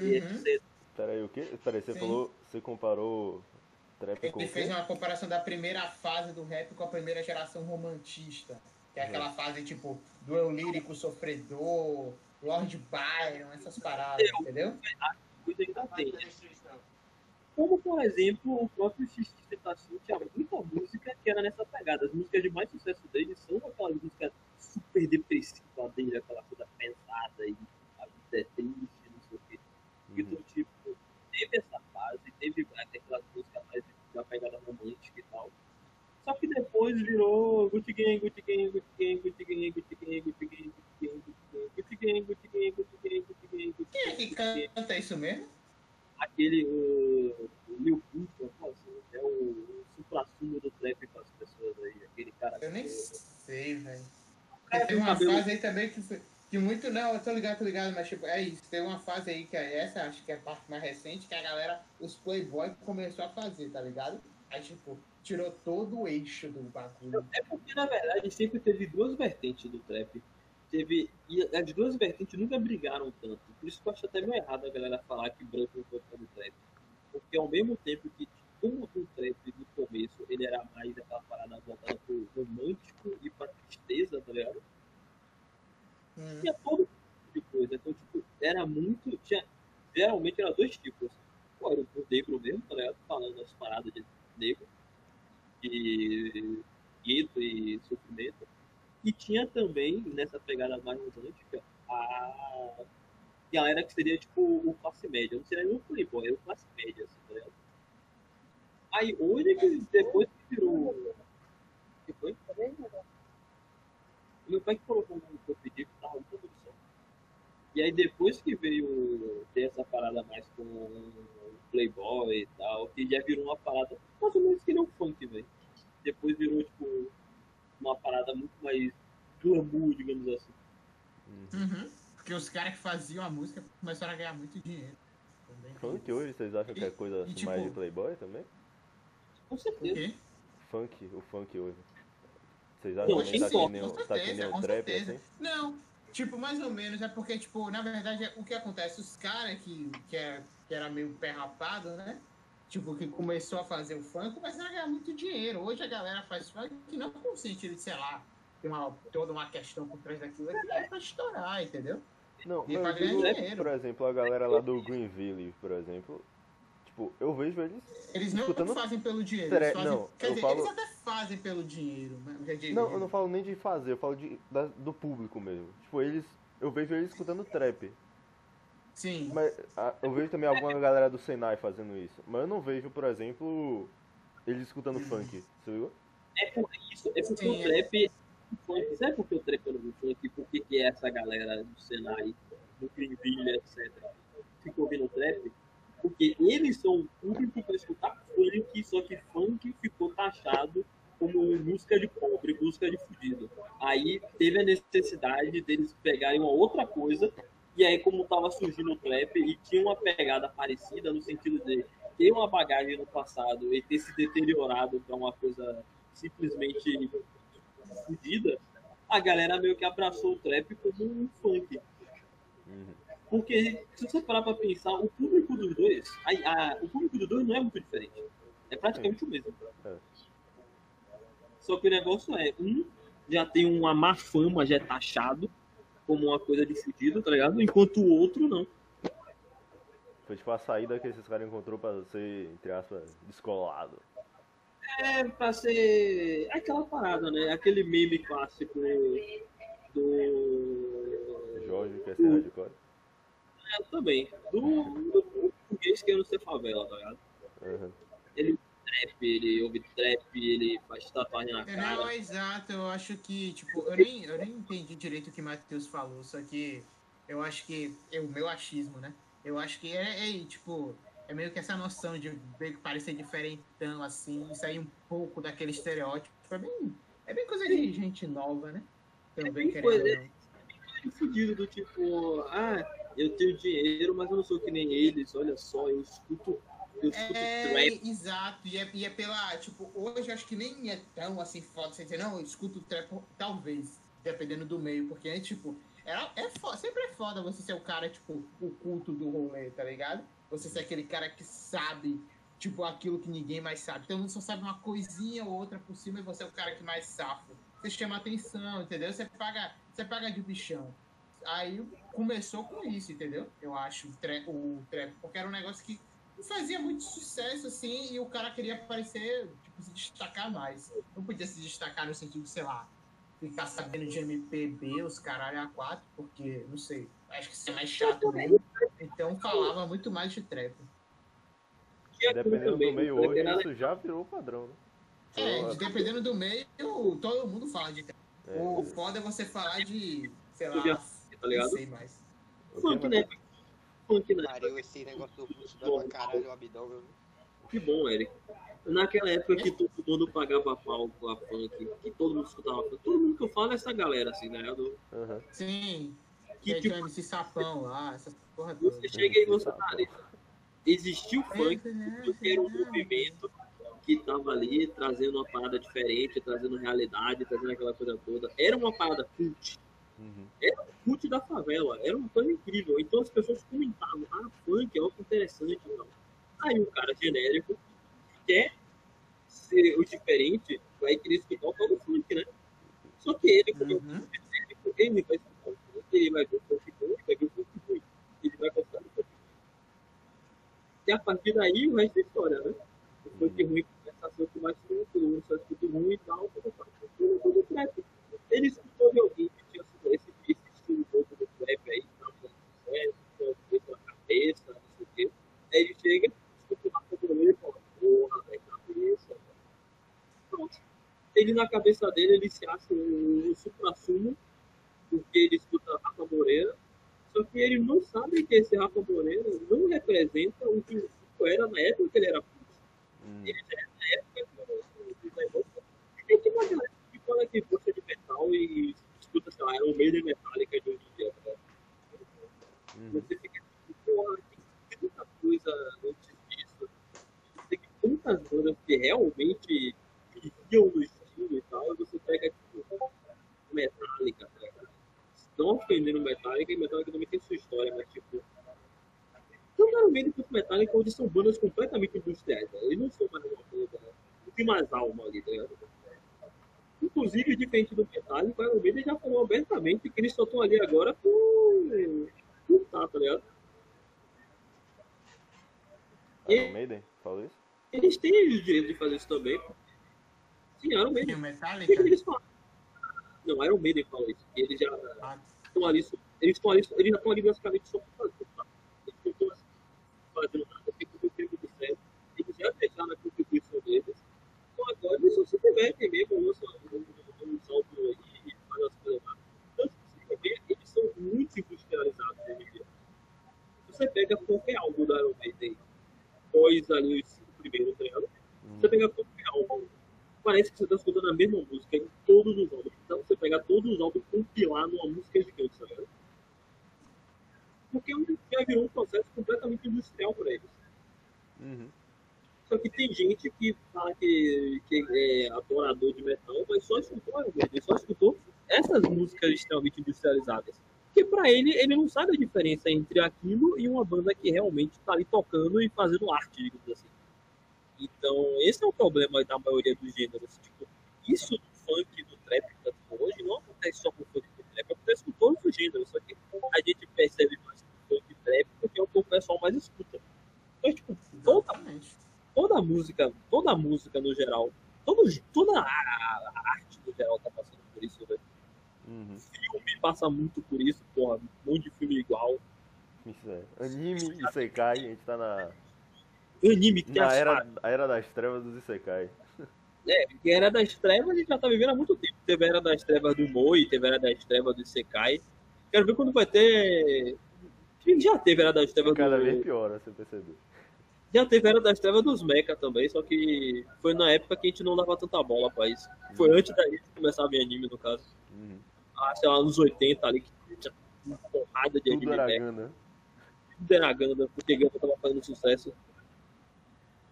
e Uhum. etc. Peraí, o quê? Peraí, você Sim. falou. Você comparou trap com Ele o quê? fez uma comparação da primeira fase do rap com a primeira geração romantista. Que é aquela fase, tipo, do eu lírico sofredor, Lord Byron, essas paradas, entendeu? Coisa ainda tem. Como, por exemplo, o próprio X Tentação tinha muita música que era nessa pegada. As músicas de mais sucesso dele são aquelas músicas super depressivas dele, aquela coisa pesada e a vida é triste, Uhum. Então, tipo, teve essa fase, teve aquelas músicas mais da pegada romântica e tal. Só que depois virou Gucci Gang, Gucci Gang, Gucci Gang, Gucci Gang, Gucci Gang, Gucci Gang, Gucci Gang, Gucci Gang, Gucci Gang, Gucci Gang, Gucci Gang, Gucci Quem é Gang, que Gang. canta isso mesmo? Aquele, o, Lil assim, é o, supra-sumo do trap com as pessoas aí, aquele cara. Eu nem sei, velho. Tem uma fase aí também que, que muito. Não, eu tô ligado, tô ligado, mas tipo, é isso. Tem uma fase aí que é essa, acho que é a parte mais recente, que a galera, os Playboy começou a fazer, tá ligado? Aí, tipo, tirou todo o eixo do bagulho. É porque, na verdade, sempre teve duas vertentes do trap. Teve, e as duas vertentes nunca brigaram tanto. Por isso que eu acho até meio errado a galera falar que branco não foi do trap. Porque ao mesmo tempo que, como o trap no começo, ele era mais aquela parada voltada pro romântico e pra tristeza, tá ligado? Hum. tinha todo tipo de coisa. Então, tipo, era muito. Tinha, geralmente era dois tipos. Ou era o negro mesmo, tá ligado? Falando as paradas de negro, de gueto e sofrimento. E tinha também, nessa pegada mais romântica, a galera que seria tipo o classe média. Não seria nem o playboy, era o classe média, assim, tá ligado? Aí hoje que depois que virou. que foi? Meu pai que colocou um que eu pedi que tava muito do som. E aí depois que veio ter essa parada mais com o Playboy e tal, que já virou uma parada mais ou menos que nem o funk, velho. Depois virou, tipo, uma parada muito mais glamour, digamos assim. Uhum. Porque os caras que faziam a música começaram a ganhar muito dinheiro. Também. Funk hoje, vocês acham que é coisa E- assim, tipo- mais de Playboy também? Com O certeza. quê? Funk, o funk hoje. Vocês acham Hoje que tá que nem, o- tá que nem certeza, o trap certeza. assim? Não, tipo, mais ou menos, é porque, tipo, na verdade, é- o que acontece, os caras que, que, é, que era meio pé rapado, né? Tipo, que começou a fazer o funk, começaram a ganhar muito dinheiro. Hoje a galera faz funk que não com sentido de, sei lá, tem uma, toda uma questão por trás daquilo, é que é pra estourar, entendeu? Não, E pra ganhar dinheiro. por exemplo, a galera lá do Greenville, por exemplo, tipo, eu vejo eles... Eles não Escutando- fazem pelo dinheiro, Tre- eles fazem, não, quer eu dizer, falo- eles até fazem pelo dinheiro, né? Digo, Não, eu não falo nem de fazer, eu falo de, da- do público mesmo. Tipo, eles... Eu vejo eles escutando trap. Sim, Mas a- eu vejo também alguma galera do Senai fazendo isso. Mas eu não vejo, por exemplo, eles escutando funk, você viu? É por isso, é porque Sim, o trap é funk. Sabe por que o trap é no funk? Por que que é essa galera do Senai, do Greenville, etc. Ficou ouvindo trap? Porque eles são o público para escutar funk, só que funk ficou taxado como música de pobre, música de fudido. Aí teve a necessidade deles pegarem uma outra coisa, e aí como tava surgindo o trap e tinha uma pegada parecida no sentido de ter uma bagagem no passado e ter se deteriorado para uma coisa simplesmente fudida, a galera meio que abraçou o trap como um funk. Uhum. Porque se você parar pra pensar, o público dos dois, a, a- o público dos dois não é muito diferente. É praticamente o mesmo. É. Só que o negócio é, um já tem uma má fama, já é taxado como uma coisa de fudido, tá ligado? Enquanto o outro não. Foi tipo a saída que esses caras encontrou pra ser, entre aspas, descolado. É pra ser aquela parada, né? Aquele meme clássico do. Jorge quer ser hardcore. É, também. Do, do português querendo ser favela, tá ligado? Uhum. Ele trap, ele ouve trap, ele faz tatuagem na É, Não, cara. é exato. Eu acho que, tipo, eu nem, eu nem entendi direito o que o Matheus falou, só que eu acho que é o meu achismo, né? Eu acho que é, é, tipo, é meio que essa noção de meio que parecer diferentão, assim, sair um pouco daquele estereótipo. É bem, é bem coisa de gente nova, né? Também bem querendo coisa- ou não. Ele fudido do tipo, ah, eu tenho dinheiro, mas eu não sou que nem eles, olha só, eu escuto, eu escuto É, trap. exato. E é, e é pela, tipo, hoje eu acho que nem é tão assim foda você dizer, não, eu escuto trap, talvez, dependendo do meio, porque é tipo, Era, é foda, sempre é foda você ser o cara, tipo, o culto do rolê, tá ligado? Você ser aquele cara que sabe, tipo, aquilo que ninguém mais sabe. Então mundo só sabe uma coisinha ou outra por cima e você é o cara que mais safa. Você chama atenção, entendeu? Você paga, você paga de bichão. Aí começou com isso, entendeu? Eu acho, o trap, o trap, porque era um negócio que fazia muito sucesso, assim, e o cara queria aparecer, tipo, se destacar mais. Não podia se destacar no sentido, sei lá, ficar sabendo de MPB, os caralho a quatro, porque, não sei, acho que isso é mais chato mesmo. Então falava muito mais de trap. Dependendo do meio hoje, isso já virou padrão, né? É, de- dependendo do meio, todo mundo fala de trap. É. O foda é você falar de, sei lá, tá não ligado? sei mais. Funk, né? Funk, né? Pariu, esse negócio do pra caralho o abdômen. Que bom, Eric. Naquela época que todo mundo pagava pau com a funk, que todo mundo escutava funk, todo mundo que eu falo é essa galera, assim, né? Do, Aham. Sim, que que tipo, MC Sapão lá, essas porra toda. você chega e você tá Existiu funk, porque era um movimento que tava ali trazendo uma parada diferente, trazendo realidade, trazendo aquela coisa toda. Era uma parada cult. Uhum. cult da favela. Era uma coisa incrível. Então as pessoas comentavam, ah, funk é algo interessante. Não. Aí o cara genérico que quer ser o diferente, vai querer escutar o tal do funk, né? Só que ele, como é um Uhum. genérico, ele vai escutar o funk, ele vai ver o funk bom, ele vai ver o funk ruim. Ele vai gostar do funk. E a partir daí o resto é história, né? O funk ruim começa a ser o que mais tranquilo, só escuta ruim e tal, tudo. Tudo tudo. Ele escutou de alguém estilo todo do trap aí, que tava fazendo sucesso, que cabeça, não sei o quê. Aí ele chega, escuta o Rafa Moreira e fala, porra, velho, cabeça. Pronto. Ele na cabeça dele, ele se acha um, um supra-sumo, porque ele escuta Rafa Moreira, só que ele não sabe que esse Rafa Moreira não representa o que o era na época que ele era cult. Uhum. Ele já é na época do, do, do negócio. É tipo uma galera que fala que gosta de metal e lá, era o meio de metálica de hoje em dia, né? Uhum. Você fica tipo, porra, tem tanta coisa antes disso. Tem tantas bandas que realmente viviam no estilo e tal, e você pega, tipo, Metallica, tá ligado? Não ofendendo Metallica, e Metallica também tem sua história, mas tipo. Tanto Iron Maiden quanto Metallica hoje são bandas completamente industriais, né? Eles não são mais uma coisa. Não tem mais alma ali, tá ligado? Inclusive, diferente do Metallica, o Iron Maiden já falou abertamente que eles só estão ali agora por. por tá, tá ligado? Iron Maiden? Falou isso? Eles têm o direito de fazer isso também. Sim, Iron E Maiden. o O Metallica? que eles falam? Não, Iron Maiden falou isso. Eles já Ah, estão ali, só- eles estão ali, eles já estão ali basicamente só para fazer. Tá? Eles não estão fazendo nada, porque o tempo do certo. Eles já deixaram a contribuição deles. Só se divertem mesmo, lançam um, salto aí e fazem as coisas lá. Então, se você ver, eles são muito industrializados hoje em dia. Você pega qualquer álbum da Iron Maiden, pós ali os cinco primeiros, tá ligado? Você pega qualquer álbum, parece que você está escutando a mesma música em todos os álbuns. Então você pegar todos os álbuns e compilar numa música gigante, tá ligado? Porque já virou um processo completamente industrial para eles. Uhum. Só que tem gente que fala que, que é adorador de metal, mas só escutou Iron Maiden, só escutou essas músicas extremamente industrializadas. Porque para ele, ele não sabe a diferença entre aquilo e uma banda que realmente está ali tocando e fazendo arte, digamos assim. Então, esse é o problema da maioria dos gêneros. Tipo, isso do funk, do trap que tá tendo hoje, não acontece só com o funk e com o trap, acontece com todos os gêneros. Só que a gente percebe mais o funk e trap porque é o que o pessoal mais escuta. Então, tipo, exatamente. Toda a música, toda a música no geral, todo, toda a, a arte no geral tá passando por isso, velho. Uhum. Filme passa muito por isso, porra, um monte de filme igual. Isso é. Anime Isekai, a gente tá na, Anime que na era, a era das trevas dos Isekai. né? Que era das trevas, a gente já tá vivendo há muito tempo. Teve a era das trevas do Moi, teve a era das trevas do Isekai. Quero ver quando vai ter. Já teve a era das trevas Cada do. vez piora, você percebeu. Já teve a era das trevas dos Mecha também, só que foi na época que a gente não dava tanta bola pra isso. Foi antes da gente começar a ver anime, no caso. Uhum. Ah, sei lá, nos 80 ali, que tinha uma porrada de Tudo anime era. Ganda. Tudo era Ganda, porque Ganda tava fazendo sucesso.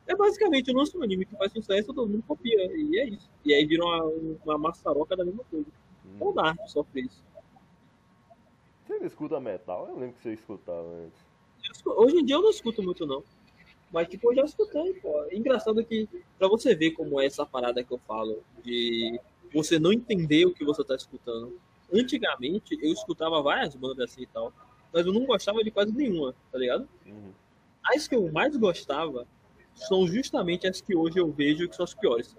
É basicamente o nosso anime que faz sucesso, todo mundo copia. E é isso. E aí vira uma, uma maçaroca da mesma coisa. Uhum. Toda arte sofre isso. Você escuta metal? Eu lembro que você escutava antes. Hoje em dia eu não escuto muito, não. Mas, tipo, eu já escutei, pô. Engraçado que, pra você ver como é essa parada que eu falo, de você não entender o que você tá escutando. Antigamente, eu escutava várias bandas assim e tal, mas eu não gostava de quase nenhuma, tá ligado? Uhum. As que eu mais gostava são justamente as que hoje eu vejo que são as piores.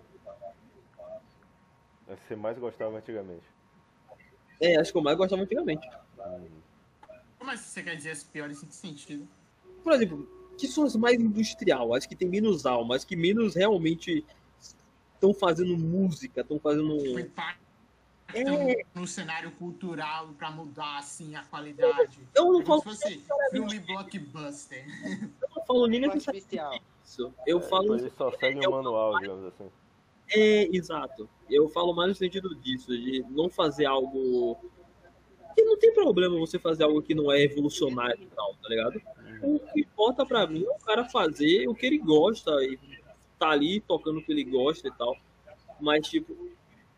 As que você mais gostava antigamente. É, as que eu mais gostava antigamente. Uhum. Como é que você quer dizer as piores em que sentido? Por exemplo, que são as mais industrial, as que tem menos alma, as que menos realmente estão fazendo música, estão fazendo O um. É. no cenário cultural pra mudar, assim, a qualidade. Eu não É como falo, se fosse filme blockbuster. eu não falo nem necessariamente isso. Eu É, falo. Ele só segue um manual, digamos assim. É, exato. Eu falo mais no sentido disso, de não fazer algo. Que não tem problema você fazer algo que não é revolucionário e tal, tá ligado? O que importa pra mim é o cara fazer o que ele gosta e tá ali tocando o que ele gosta e tal. Mas, tipo,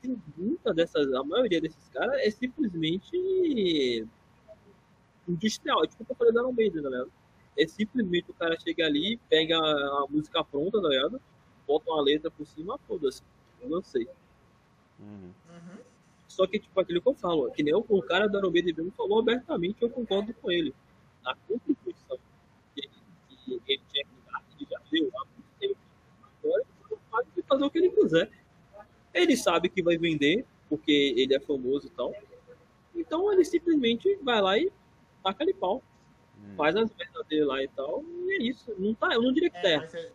tem muita dessas. A maioria desses caras é simplesmente industrial. É tipo o que eu falei da Iron Maiden, tá ligado? É simplesmente o cara chega ali, pega a música pronta, tá ligado? Bota uma letra por cima, foda-se. Eu não sei. Uhum. Uhum. Só que, tipo, aquilo que eu falo, que nem o, o cara da Maiden mesmo falou abertamente, eu concordo com ele. A contribuição que, que ele tinha que dar, ele já deu há muito tempo. Agora ele pode fazer o que ele quiser. Ele sabe que vai vender, porque ele é famoso e tal. Então ele simplesmente vai lá e taca ali pau. Uhum. Faz as merdas dele lá e tal. E é isso. Não tá, eu não diria que tá É, errado. mas é-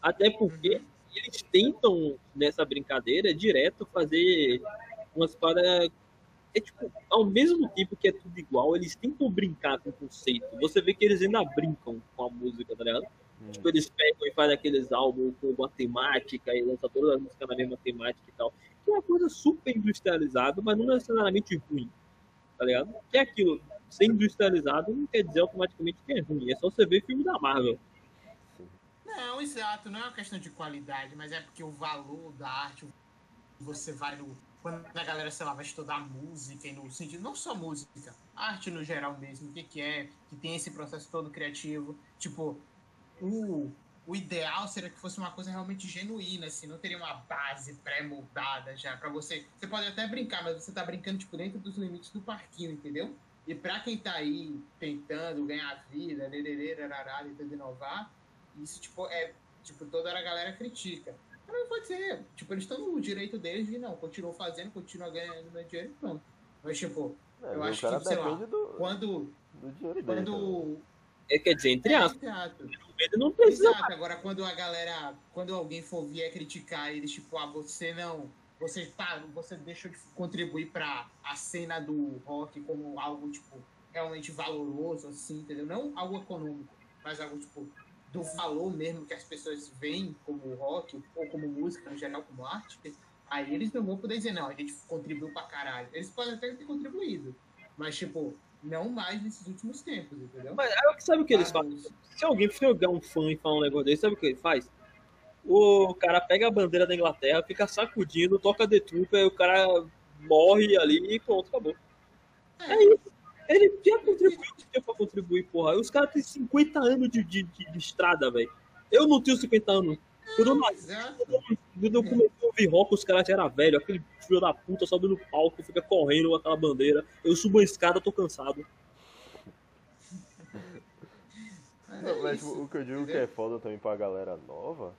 Até porque eles tentam, nessa brincadeira, direto fazer umas paradas. É tipo, ao mesmo tempo que é tudo igual, eles tentam brincar com o conceito. Você vê que eles ainda brincam com a música, tá ligado? Uhum. Tipo, eles pegam e fazem aqueles álbuns com uma temática e lançam todas as músicas na mesma temática e tal. Que é uma coisa super industrializada, mas não necessariamente ruim, tá ligado? Que é aquilo, ser industrializado não quer dizer automaticamente que é ruim. É só você ver filme da Marvel. Não, exato, não é uma questão de qualidade, mas é porque o valor da arte, você vai no. Quando a galera, sei lá, vai estudar música no sentido, não só música, arte no geral mesmo, o que, que é, que tem esse processo todo criativo. Tipo, o, o ideal seria que fosse uma coisa realmente genuína, assim, não teria uma base pré-moldada já pra você. Você pode até brincar, mas você tá brincando, tipo, dentro dos limites do parquinho, entendeu? E pra quem tá aí tentando ganhar vida, tentando inovar, isso, tipo, é. Tipo, toda a galera critica. Mas não pode ser. Tipo, eles estão no direito deles de não, continuam fazendo, continuam ganhando meu dinheiro e pronto. Mas, tipo, É, Eu acho que, sei lá, do, quando. do dinheiro dele. também. Quando. É, quer dizer, entre É, aspas, exato. ele não precisa Exato. Agora, quando a galera. Quando alguém for vier criticar eles, tipo, ah, você não. Você tá. Você deixou de contribuir pra a cena do rock como algo, tipo, realmente valoroso, assim, entendeu? Não algo econômico, mas algo, tipo, do valor mesmo que as pessoas veem como rock, ou como música, no geral, como arte. Aí eles não vão poder dizer, não, a gente contribuiu pra caralho. Eles podem até ter contribuído. Mas, tipo, não mais nesses últimos tempos, entendeu? Mas aí, sabe o que eles fazem? Se alguém pegar um fã e falar um negócio desse, sabe o que ele faz? O cara pega a bandeira da Inglaterra, fica sacudindo, toca The Trooper, aí o cara morre ali e pronto, acabou. É isso. Ele já contribuiu o que tinha pra contribuir, porra. Os caras têm 50 anos de, de, de, de estrada, velho. Eu não tenho 50 anos. Quando eu, nasci, quando eu comecei a ouvir rock, os caras já eram velhos. Aquele filho da puta sobe no palco, fica correndo com aquela bandeira. Eu subo a escada, tô cansado. É Não, mas isso, o que eu digo que é foda também pra galera nova,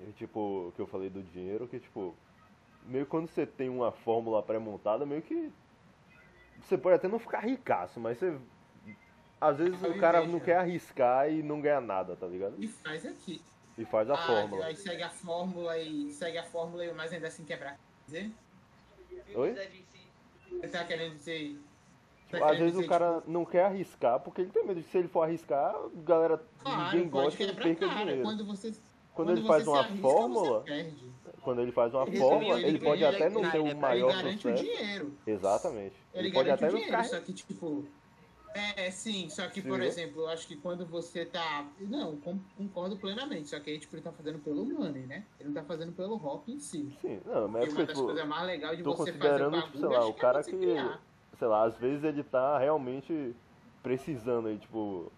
é tipo, o que eu falei do dinheiro, que tipo, meio que quando você tem uma fórmula pré-montada, meio que você pode até não ficar ricaço, mas você às vezes Eu o cara invejo, não né? quer arriscar e não ganha nada, tá ligado? E faz aqui. E faz a Ah, fórmula. Aí segue a fórmula e segue a fórmula, e mas ainda assim quebrar. Quer dizer? Oi? Você tá querendo dizer. tá Tipo, às vezes o cara não quer arriscar porque ele tem medo de se ele for arriscar, a galera Claro, ninguém pode gosta e quebrar perca cara. dinheiro. Quando você, Quando ele faz uma arrisca, fórmula. Quando ele faz uma Ele fórmula, ganha- ele pode ganha- até não ele ter o Ele maior garante o sucesso. dinheiro. Exatamente. Ele, Ele pode garante até o dinheiro, ficar só que, tipo. É, sim, só que, Sim, por exemplo, eu acho que quando você tá. Não, concordo plenamente. Só que aí, tipo, ele tá fazendo pelo money, né? Ele não tá fazendo pelo rock em si. Sim, não, mas é E uma porque, das tipo, coisas mais legais de tô você fazer o considerando, bagulho, tipo, sei lá, o que é cara que- criar. sei lá, às vezes ele tá realmente precisando aí, tipo, é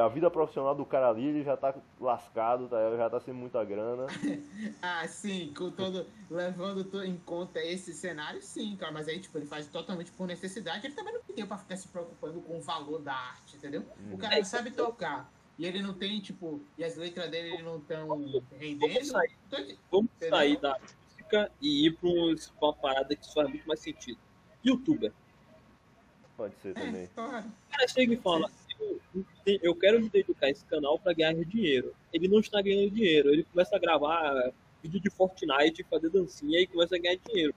a vida profissional do cara ali, ele já tá lascado, tá? já tá sem muita grana. Ah, sim, com todo, levando em conta esse cenário, sim, cara. Mas aí, tipo, ele faz totalmente por necessidade. Ele também não tem pra ficar se preocupando com o valor da arte, entendeu? O cara não sabe tocar. E ele não tem, tipo, e as letras dele não estão rendendo. Vamos sair. Então, de- Vamos sair da música e ir pra um- uma parada que faz muito mais sentido. Youtuber. Pode ser É, também. claro. O cara chega e fala, eu, quero me dedicar a esse canal para ganhar dinheiro. Ele não está ganhando dinheiro, ele começa a gravar vídeo de Fortnite, fazer dancinha e começa a ganhar dinheiro.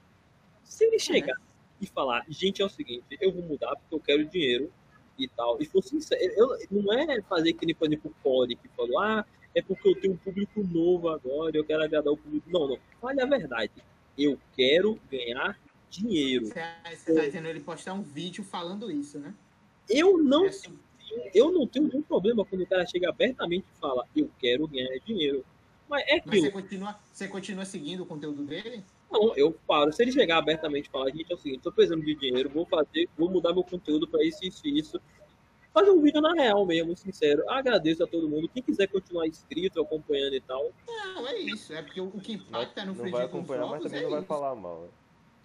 Se ele chegar e falar, gente, é o seguinte, eu vou mudar porque eu quero dinheiro e tal, e for sincero, eu, não é fazer que nem, por exemplo, o que falou, ah, é porque eu tenho um público novo agora, eu quero agradar o público. Não, não, fale a verdade. Eu quero ganhar dinheiro. Você, você tá dizendo ele postar um vídeo falando isso, né? Eu não É assim, eu não tenho nenhum problema quando o cara chega abertamente e fala, eu quero ganhar dinheiro. Mas é Mas você continua, você continua seguindo o conteúdo dele? Não, eu paro. Se ele chegar abertamente e falar, gente, é o seguinte, tô precisando de dinheiro, vou fazer, vou mudar meu conteúdo pra isso, isso e isso. Fazer um vídeo na real mesmo, sincero. Agradeço a todo mundo. Quem quiser continuar inscrito, acompanhando e tal. Não, é isso. É porque o, que impacta no não vai acompanhar, mas também é não vai isso. falar mal. né?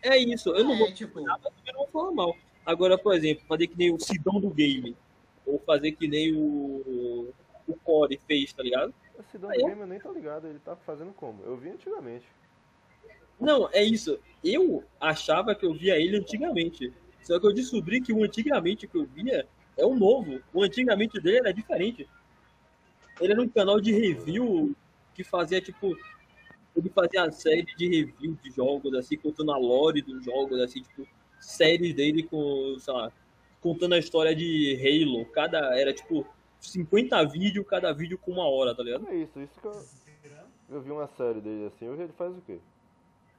É isso. Eu não é, vou tipo, mas também não vou falar mal. Agora, por exemplo, fazer que nem o Sidão do game. Ou fazer que nem o, o Core fez, tá ligado? Ah, eu- Game eu nem tô ligado, ele tá fazendo como? Eu vi antigamente. Não, é isso. Eu achava que eu via ele antigamente. Só que eu descobri que o antigamente que eu via é o novo. O antigamente dele era diferente. Ele era um canal de review que fazia tipo. Ele fazia a série de review de jogos, assim, contando a lore dos jogos, assim, tipo, séries dele com, sei lá, contando a história de Halo. Cada. Era tipo 50 vídeos, cada vídeo com uma hora, tá ligado? É isso, isso que eu. Eu vi uma série dele assim, hoje ele faz o quê?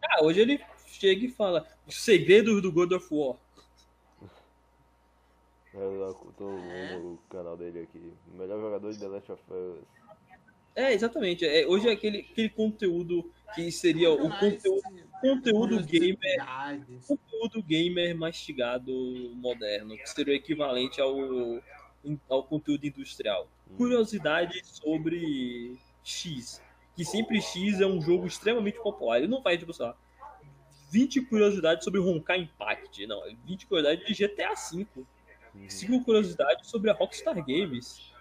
Ah, hoje ele chega e fala os segredos do God of War. Eu tô vendo o canal dele aqui. Melhor jogador de The Last of Us. É, exatamente. É, hoje é aquele, aquele conteúdo que seria o conteúdo, conteúdo gamer, conteúdo gamer mastigado moderno, que seria o equivalente ao, ao conteúdo industrial. Curiosidade sobre X, que sempre X é um jogo extremamente popular. Ele não faz, tipo, sei lá, 20 curiosidades sobre Honkai Impact, não, é 20 curiosidades de GTA V. Uhum. Cinco curiosidades sobre a Rockstar Games.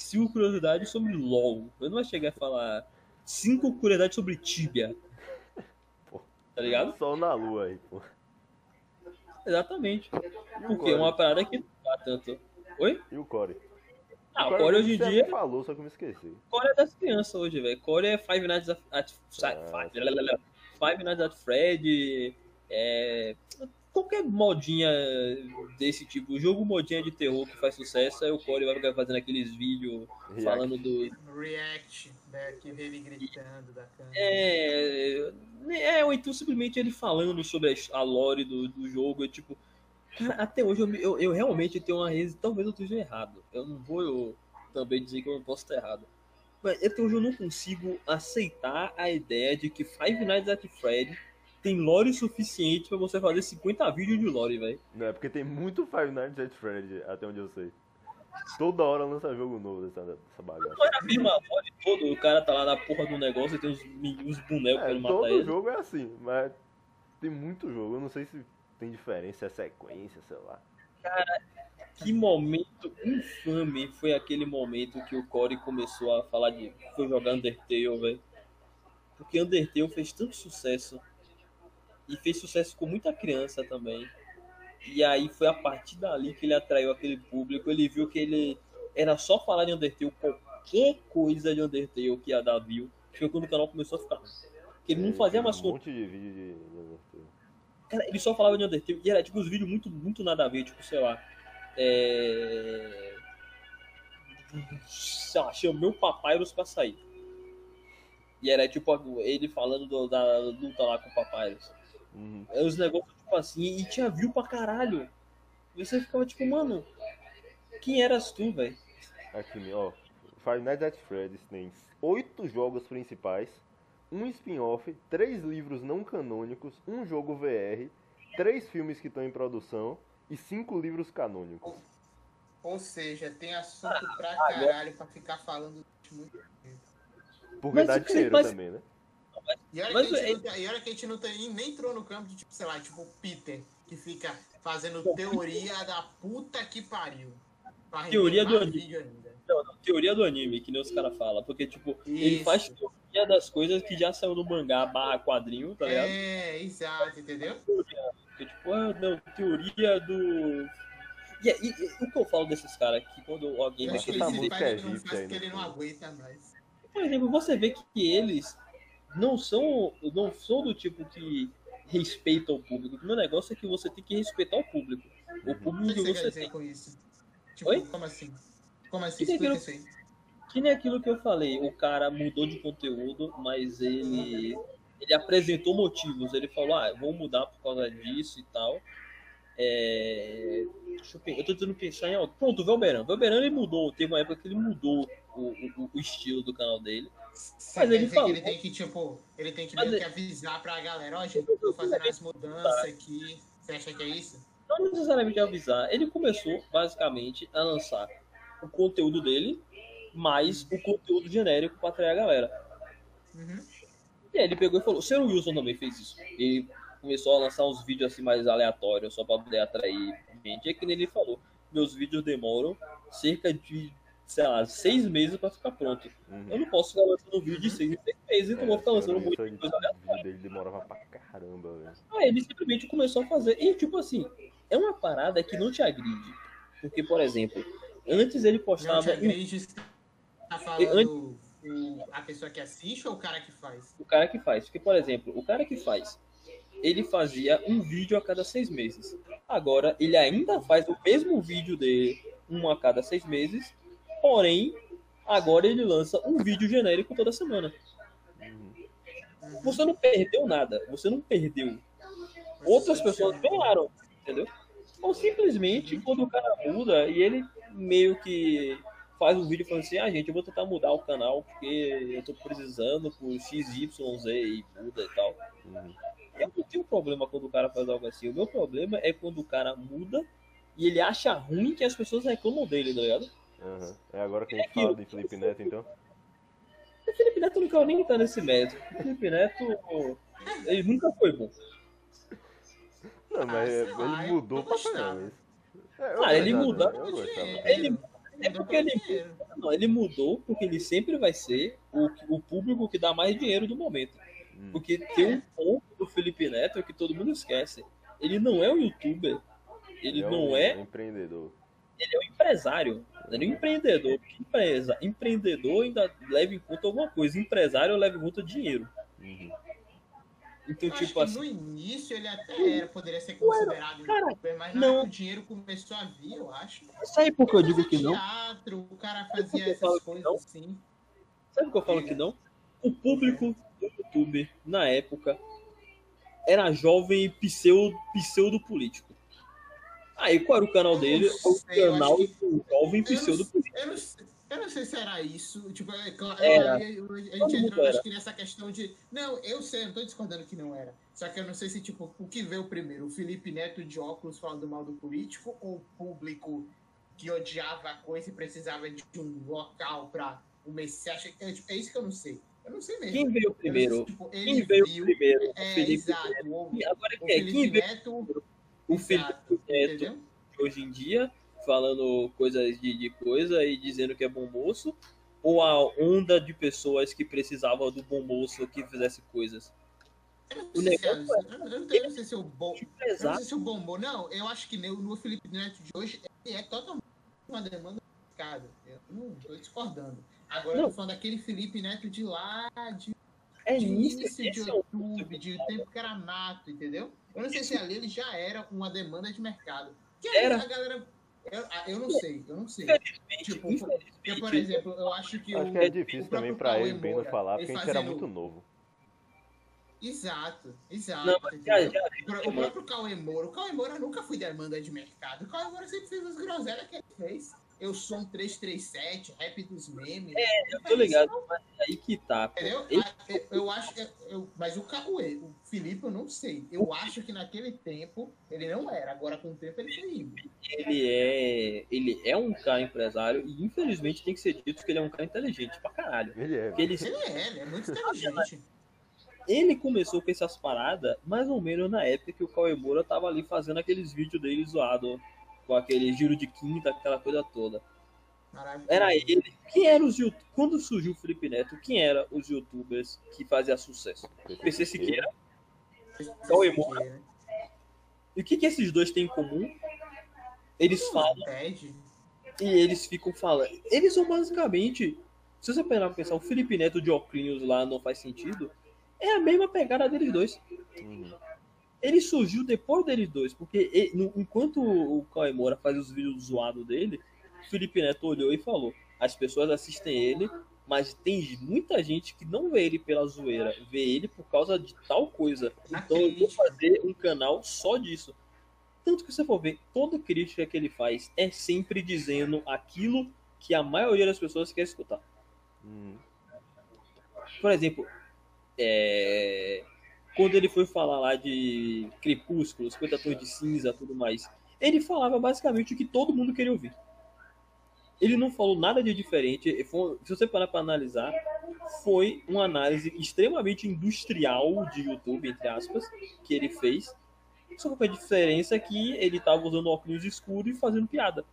Cinco curiosidades sobre LoL. Eu não vou chegar a falar cinco curiosidades sobre Tibia. Pô. Tá ligado? Sol na lua aí, pô. Exatamente. E Porque é uma parada que não dá tanto. Oi? E o Core? Ah, O Core hoje em dia. falou, só que eu me esqueci. Core é das crianças hoje, velho. Core é Five Nights at, at Ah, Five, Five Nights at Fred. É, qualquer modinha desse tipo. Jogo modinha de terror que faz sucesso, aí o Core vai ficar fazendo aqueles vídeos React. falando do. React, né, que dele gritando da câmera. É, é, ou então simplesmente ele falando sobre a- lore do, do jogo. é tipo, cara, até hoje eu, eu, eu realmente tenho uma resi... Talvez eu esteja errado. Eu não vou eu, também dizer que eu não posso estar errado. Mas até hoje eu não consigo aceitar a ideia de que Five Nights at Freddy tem lore suficiente pra você fazer 50 vídeos de lore, velho. Não, é porque tem muito Five Nights at Freddy, até onde eu sei. Toda hora lança jogo novo dessa, dessa bagaça. Não é a mesma lore toda, o cara tá lá na porra do negócio e tem uns, uns bonecos É, querendo matar todo ele. jogo é assim, mas tem muito jogo. Eu não sei se tem diferença, é sequência, sei lá. Que momento infame foi aquele momento que o Corey começou a falar de. Foi jogar Undertale, velho. Porque Undertale fez tanto sucesso. E fez sucesso com muita criança também. E aí foi a partir dali que ele atraiu aquele público. Ele viu que ele era só falar de Undertale, qualquer coisa de Undertale que ia dar view. Foi quando o canal começou a ficar. Porque ele não fazia mais um monte de vídeo de, de Undertale. Cara, ele só falava de Undertale e era tipo uns vídeos muito, muito nada a ver, tipo, sei lá. É. Sei lá, chamei o Papyrus pra sair. E era tipo ele falando do- da luta lá com o Papyrus. Uhum. Uns negócios tipo assim, e tinha view pra caralho. E você ficava tipo, mano, quem eras tu, velho? Aqui, ó. Five Nights at Freddy's tem oito jogos principais, um spin-off, três livros não canônicos, um jogo VR, três filmes que estão em produção e cinco livros canônicos. Ou seja, tem assunto pra agora- caralho pra ficar falando durante muito tempo. Por Mas verdade também, né? E olha, Mas que a gente é- não tá- e olha que a gente não tem, nem entrou no campo de, tipo, sei lá, tipo o Peter, que fica fazendo teoria da puta que pariu. Teoria do anime. vídeo ainda. Não, não, teoria do anime, que nem os caras falam. Porque, tipo, ele Isso. faz teoria das coisas que já saiu no mangá barra quadrinho, tá ligado? É, exato, entendeu? Porque, tipo, ah, não, teoria do. E, e- e o que eu falo desses caras, que quando alguém Eu acho que ele música faz, é ele não faz no ele não fundo. aguenta mais. Por exemplo, você vê que eles não são, não são do tipo que respeitam o público. O meu negócio é que você tem que respeitar o público. O O público que que você tem. com isso? Tipo, Oi? como assim? Como assim? Que Explica aquilo-. Que nem aquilo que eu falei, o cara mudou de conteúdo, mas ele, ele apresentou motivos. Ele falou, ah, vou mudar por causa disso e tal. É, deixa eu, eu tô tentando pensar em algo. Pronto, o Velberan. O Velberan ele mudou. Teve uma época que ele mudou o, o, o estilo do canal dele. Você Mas ele falou- que ele tem que, tipo, ele tem que meio que avisar pra galera, ó, gente, eu tô fazendo essa mudança aqui. Você acha que é isso? Não necessariamente avisar. Ele começou, basicamente, a lançar o conteúdo dele, mais o conteúdo genérico pra atrair a galera. Uhum. E aí ele pegou e falou, o Sr. Wilson também fez isso. Ele começou a lançar uns vídeos assim mais aleatórios, só pra poder atrair gente. É que nem ele falou, meus vídeos demoram cerca de, sei lá, seis meses pra ficar pronto. Uhum. Eu não posso ficar lançando um vídeo de seis em seis meses, então eu vou ficar lançando É, muito isso aí, coisa aleatória. O vídeo dele demorava pra caramba, velho. Aí ele simplesmente começou a fazer. E tipo assim, é uma parada que não te agride. Porque, por exemplo, antes ele Não postava te um agride, tá falando o, a pessoa que assiste ou o cara que faz? o cara que faz. Porque, por exemplo, o cara que faz, ele fazia um vídeo a cada seis meses. Agora, ele ainda faz o mesmo vídeo dele, um a cada seis meses, porém, agora ele lança um vídeo genérico toda semana. Uhum. Você não perdeu nada, você não perdeu. Outras pessoas ganharam, entendeu? Ou simplesmente, quando o cara muda e ele meio que faz um vídeo falando assim, ah, gente, eu vou tentar mudar o canal porque eu tô precisando por XYZ e muda e tal. Uhum. Eu não tenho problema quando o cara faz algo assim. O meu problema é quando o cara muda e ele acha ruim que as pessoas reclamam dele, tá ligado? Uhum. É agora que a gente fala de Felipe Neto, então. O Felipe Neto não quer nem entrar nesse método. O Felipe Neto, ele nunca foi bom. Não, mas sei ele lá, mudou pra caramba. É, Ah, ele mudou. Ele- É porque ele, não, ele mudou porque ele sempre vai ser o, o público que dá mais dinheiro do momento. Hum. Porque tem um ponto do Felipe Neto que todo mundo esquece. Ele não é um youtuber. Ele um não é, empreendedor. ele é um empresário. É um empreendedor. Porque empresa, empreendedor ainda leva em conta alguma coisa. Empresário leva em conta dinheiro. Uhum. Então, Eu acho tipo que assim. no início ele até era, poderia ser considerado cara, youtuber, mas não. o dinheiro começou a vir, eu acho. Sabe por que eu digo que não? teatro, o cara fazia eu falo essas que coisas não? assim. Sabe por que eu falo que não? O público do YouTube, na época, era jovem pseudo, pseudo político. Aí qual era o canal dele? O sei, eu canal acho do jovem pseudo político. eu, não, sei- eu não sei se era isso. Tipo, é Era. a gente entrou acho que nessa questão de. Não, eu sei, eu não tô discordando que não era. Só que eu não sei se, tipo, o que veio primeiro? O Felipe Neto de óculos falando mal do político ou o público que odiava a coisa e precisava de um local pra o Messias. É, tipo, é isso que eu não sei. Eu não sei mesmo. Quem veio sei primeiro? se, tipo, Quem veio viu. primeiro? O É, Felipe exato. Neto. O, Agora o quem é? Quem Felipe veio Neto. o exato, Felipe Neto de hoje em dia, falando coisas de, de coisa e dizendo que é bom moço? Ou a onda de pessoas que precisavam do bom moço que fizesse coisas? Eu O não sei se é- negócio eu não- eu sei- eu se o bom. Eu não sei se o bombou. Não, eu acho que no, no Felipe Neto de hoje é totalmente uma demanda do mercado. Eu não tô discordando. Agora eu Não. tô falando daquele Felipe Neto de lá, de, É de início de é o YouTube, de tempo que era mato, entendeu? Eu não sei se ali ele já era uma demanda de mercado. Que Era. a galera. Eu, eu não sei, eu não sei. Tipo, Porque, por exemplo, eu acho que Acho o. que é difícil também pra ele bem não falar, ele porque a gente era muito novo. Exato, exato. Não, já, já, O pró- O próprio Cauê Moura, o Cauê Moura nunca foi demanda de mercado. O Cauê Moura sempre fez as groselhas que ele fez. Eu sou um 337, rap dos memes. É, eu tô ligado, mas aí que tá. pô. Entendeu? Ah, eu, eu acho que. Eu, mas o Cauê, o Felipe, eu não sei. Eu acho que naquele tempo ele não era. Agora, com o tempo, ele foi indo. ele é ele é um cara empresário e infelizmente tem que ser dito que ele é um cara inteligente pra caralho. Ele é. Ele, Ele é, ele é muito inteligente. ele começou com essas paradas mais ou menos na época que o Cauê Moura tava ali fazendo aqueles vídeos dele zoado, com aquele giro de quinta, aquela coisa toda. Maravilhoso. Era ele. Quem era os youtubers? Quando surgiu o Felipe Neto, quem era os youtubers que faziam sucesso? PC Siqueira. Cauê Moura. E o que, que esses dois têm em comum? Eles falam e eles ficam falando. Eles são basicamente. Se você parar pra pensar, o Felipe Neto de óculos lá não faz sentido. É a mesma pegada deles dois. Uhum. Ele surgiu depois deles dois, porque ele- no- enquanto o Cauê Moura fazia os vídeos zoados dele, o Felipe Neto olhou e falou: as pessoas assistem ele, mas tem muita gente que não vê ele pela zoeira, vê ele por causa de tal coisa. Então eu vou fazer um canal só disso. Tanto que você for ver, toda crítica que ele faz é sempre dizendo aquilo que a maioria das pessoas quer escutar. Uhum. Por exemplo, é, quando ele foi falar lá de Crepúsculo, 50 Tons de Cinza, tudo mais, ele falava basicamente o que todo mundo queria ouvir. Ele não falou nada de diferente. Foi- se você parar para analisar, foi uma análise extremamente industrial de YouTube, entre aspas, que ele fez. Só que a diferença é que ele estava usando óculos escuros e fazendo piada.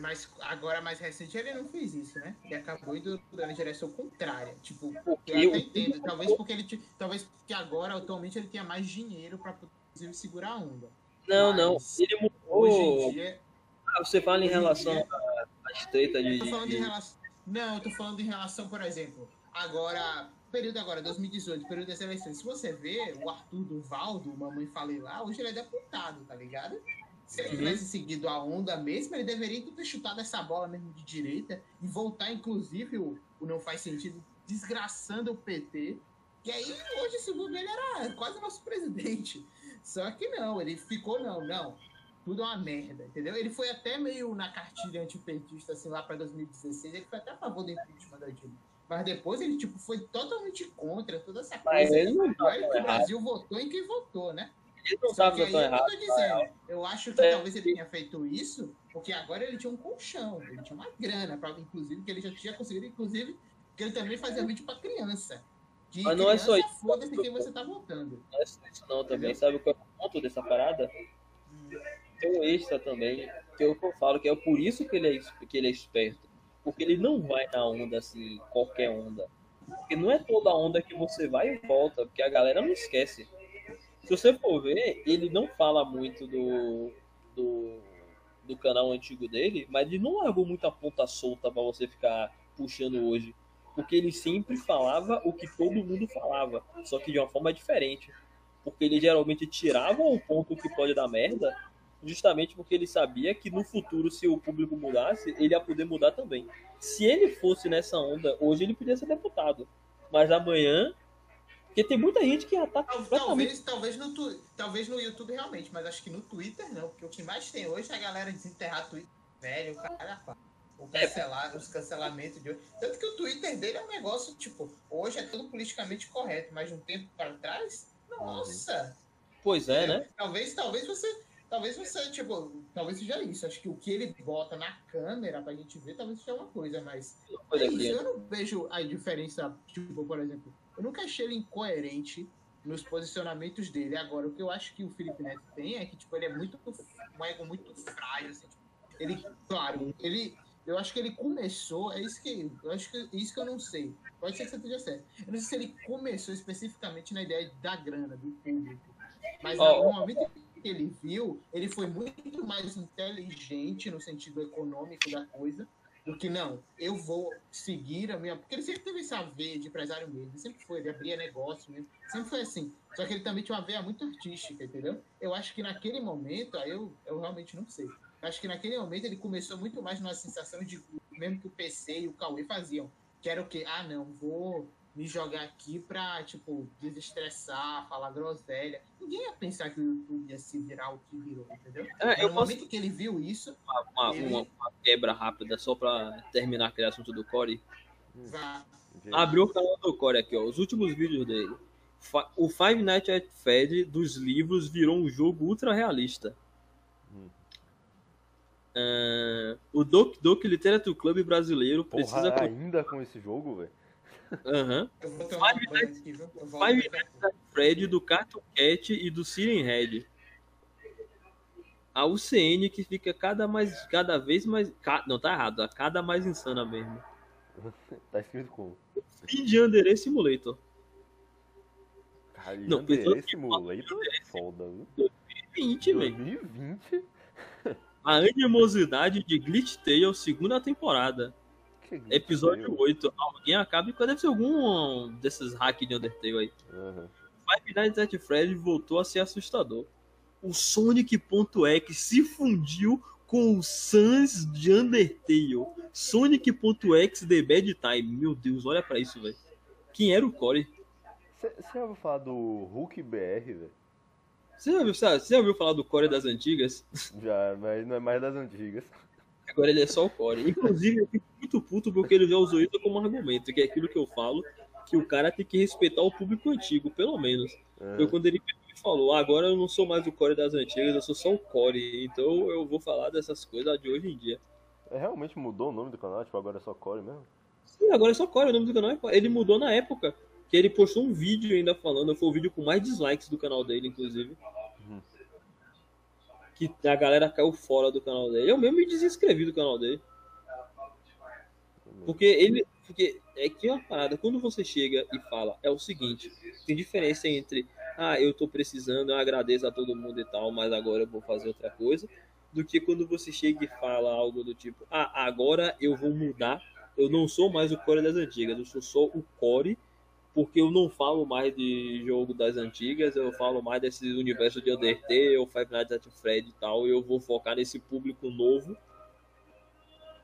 Mas agora, mais recente, ele não fez isso, né? Ele acabou indo na direção contrária. Tipo, Porque eu até entendo. Talvez porque ele. Talvez porque agora, atualmente, ele tenha mais dinheiro pra inclusive segurar a onda. Não, não. Mas Ele Hoje mudou. em dia. Ah, Você fala em hoje relação dia- à à estreita de. Relação. Não, eu tô falando em relação, por exemplo, agora, período agora, 2018, período das eleições. Se você vê o Arthur do Valdo, o Mamãe Falei lá, hoje ele é deputado, tá ligado? Se ele tivesse seguido a onda mesmo, ele deveria ter chutado essa bola mesmo de direita e voltar, inclusive, o, o Não Faz Sentido, desgraçando o PT. E aí, hoje, segundo ele, era quase nosso presidente. Só que não, ele ficou, não, não. Tudo é uma merda, entendeu? Ele foi até meio na cartilha antipetista, assim, lá pra 2016. Ele foi até a favor do impeachment da Dilma. Mas depois ele, tipo, foi totalmente contra toda essa Mas coisa. ele não tá Olha tão que o. Brasil votou em quem votou, né? Não tava que é o que errado. eu tô dizendo. Eu acho que É. talvez ele tenha feito isso, porque agora ele tinha um colchão, ele tinha uma grana, pra, inclusive, que ele já tinha conseguido, inclusive, que ele também fazia vídeo pra criança. Que Mas não é só criança, isso. Foda-se quem você tá votando. Não é só isso não também. Sabe qual é o ponto dessa parada? Tem um extra também, que é que eu falo, que é por isso que ele é, que ele é esperto. Porque ele não vai na onda assim, qualquer onda. Porque não é toda onda que você vai e volta, porque a galera não esquece. Se você for ver, ele não fala muito do, do, do canal antigo dele, mas ele não largou muita ponta solta pra você ficar puxando hoje. Porque ele sempre falava o que todo mundo falava, só que de uma forma diferente. Porque ele geralmente tirava o ponto que pode dar merda, justamente porque ele sabia que no futuro, se o público mudasse, ele ia poder mudar também. Se ele fosse nessa onda, hoje ele podia ser deputado. Mas amanhã. Porque tem muita gente que ataca Tal- completamente. Talvez, talvez, no, tu- talvez no YouTube realmente, mas acho que no Twitter não, porque o que mais tem hoje é a galera desenterrar Twitter velho, o cara pá. O cancelar, os cancelamentos de hoje. Tanto que o Twitter dele é um negócio, tipo, hoje é tudo politicamente correto, mas de um tempo para trás, nossa! Pois é, né? Talvez, talvez você. Talvez você, tipo, talvez seja isso. Acho que o que ele bota na câmera pra gente ver, talvez seja uma coisa, mas é eu não vejo a diferença, tipo, por exemplo, eu nunca achei ele incoerente nos posicionamentos dele. Agora, o que eu acho que o Felipe Neto tem é que, tipo, ele é muito, um ego muito frágil, assim, tipo, ele, claro, ele, eu acho que ele começou, é isso que, eu acho que, isso que eu não sei, pode ser que você esteja certo, eu não sei se ele começou especificamente na ideia da grana, do público, mas Ó, no momento que ele viu, ele foi muito mais inteligente no sentido econômico da coisa, do que não, eu vou seguir a minha. Porque ele sempre teve essa veia de empresário mesmo, sempre foi, ele abria negócio mesmo, sempre foi assim. Só que ele também tinha uma veia muito artística, entendeu? Eu acho que naquele momento, aí eu, eu realmente não sei. Eu acho que naquele momento ele começou muito mais numa sensação de mesmo que o PC e o Cauê faziam, que era o quê? Ah, não, vou me jogar aqui pra, tipo, desestressar, falar groselha. Ninguém ia pensar que o YouTube ia se virar o que virou, entendeu? É, no posso momento que ele viu isso, uma, uma, Ele- uma- uma quebra rápida, só pra terminar aquele assunto do Core. Exato. Abriu o canal do Core aqui, ó. Os últimos vídeos dele. O Five Nights at Freddy dos livros virou um jogo ultra realista. Hum. Ah, o Doc Doc Literature Club brasileiro precisa. Porra, ainda com esse jogo, velho? Aham. Eu vou tomar Five banho aqui, Five Nights at Freddy do Cartoon Cat e do Siren Head. A UCN que fica cada, mais, cada vez mais. ca- Não, tá errado. A cada mais insana mesmo. Tá escrito como? Fim de Undere Simulator. Cara, Não, que Simulator é foda, viu? 20, velho. 2020? A animosidade de Glitch Tale, segunda temporada. Que Episódio grito, 8. Alguém acaba. Deve ser algum desses hacks de Undertale aí. Aham. Five Nights at Freddy voltou a ser assustador. O Sonic.exe se fundiu com o Sans de Undertale. Sonic.exe The Bad Time. Meu Deus, olha pra isso, velho. Quem era o Core? Você já ouviu falar do Hulk BR, velho? Você já, ouviu, você já ouviu falar do Core das antigas? Já, mas não é mais das antigas. Agora ele é só o Core. Inclusive, eu fico muito puto porque ele já usou isso como argumento, que é aquilo que eu falo, que o cara tem que respeitar o público antigo, pelo menos. É. Foi quando ele falou, "Ah, agora eu não sou mais o Core das antigas, eu sou só o Core, então eu vou falar dessas coisas de hoje em dia. É, realmente mudou o nome do canal, tipo, agora é só Core mesmo? Sim, agora é só Core, o nome do canal é Core. Ele mudou na época, que ele postou um vídeo ainda falando, foi o vídeo com mais dislikes do canal dele, inclusive. Que a galera caiu fora do canal dele. Eu mesmo me desinscrevi do canal dele. Porque ele. Porque é que é uma parada, quando você chega e fala, é o seguinte, tem diferença entre ah, eu tô precisando, eu agradeço a todo mundo e tal, mas agora eu vou fazer outra coisa, do que quando você chega e fala algo do tipo, ah, agora eu vou mudar, eu não sou mais o core das antigas, eu sou só o core, porque eu não falo mais de jogo das antigas, eu falo mais desse universo de Undertale, Five Nights at Freddy e tal, e eu vou focar nesse público novo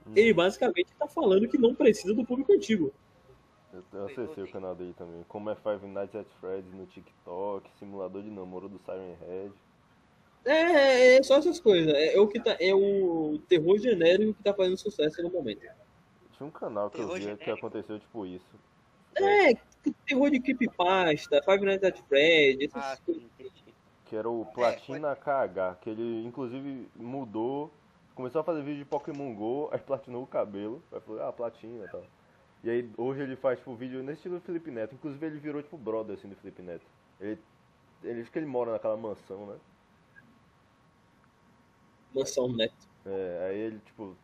Hum, ele basicamente tá falando que não precisa do público antigo. Eu, eu acessei o canal dele também. Como é Five Nights at Freddy's no TikTok, simulador de namoro do Siren Head. É, é só essas coisas. É, o que tá, é o terror genérico que tá fazendo sucesso no momento. Tinha um canal que eu Terror via que genérico. aconteceu tipo isso. É, terror de creepypasta, Five Nights at Freddy, essas Ah, coisas. Que era o Platina KH, que ele inclusive mudou, começou a fazer vídeo de Pokémon GO, aí platinou o cabelo, aí falou, ah, platina e tal. E aí hoje ele faz tipo vídeo nesse estilo do Felipe Neto, inclusive ele virou tipo brother assim do Felipe Neto. Ele, ele acho que ele mora naquela mansão, né? Mansão Neto. É, aí ele tipo.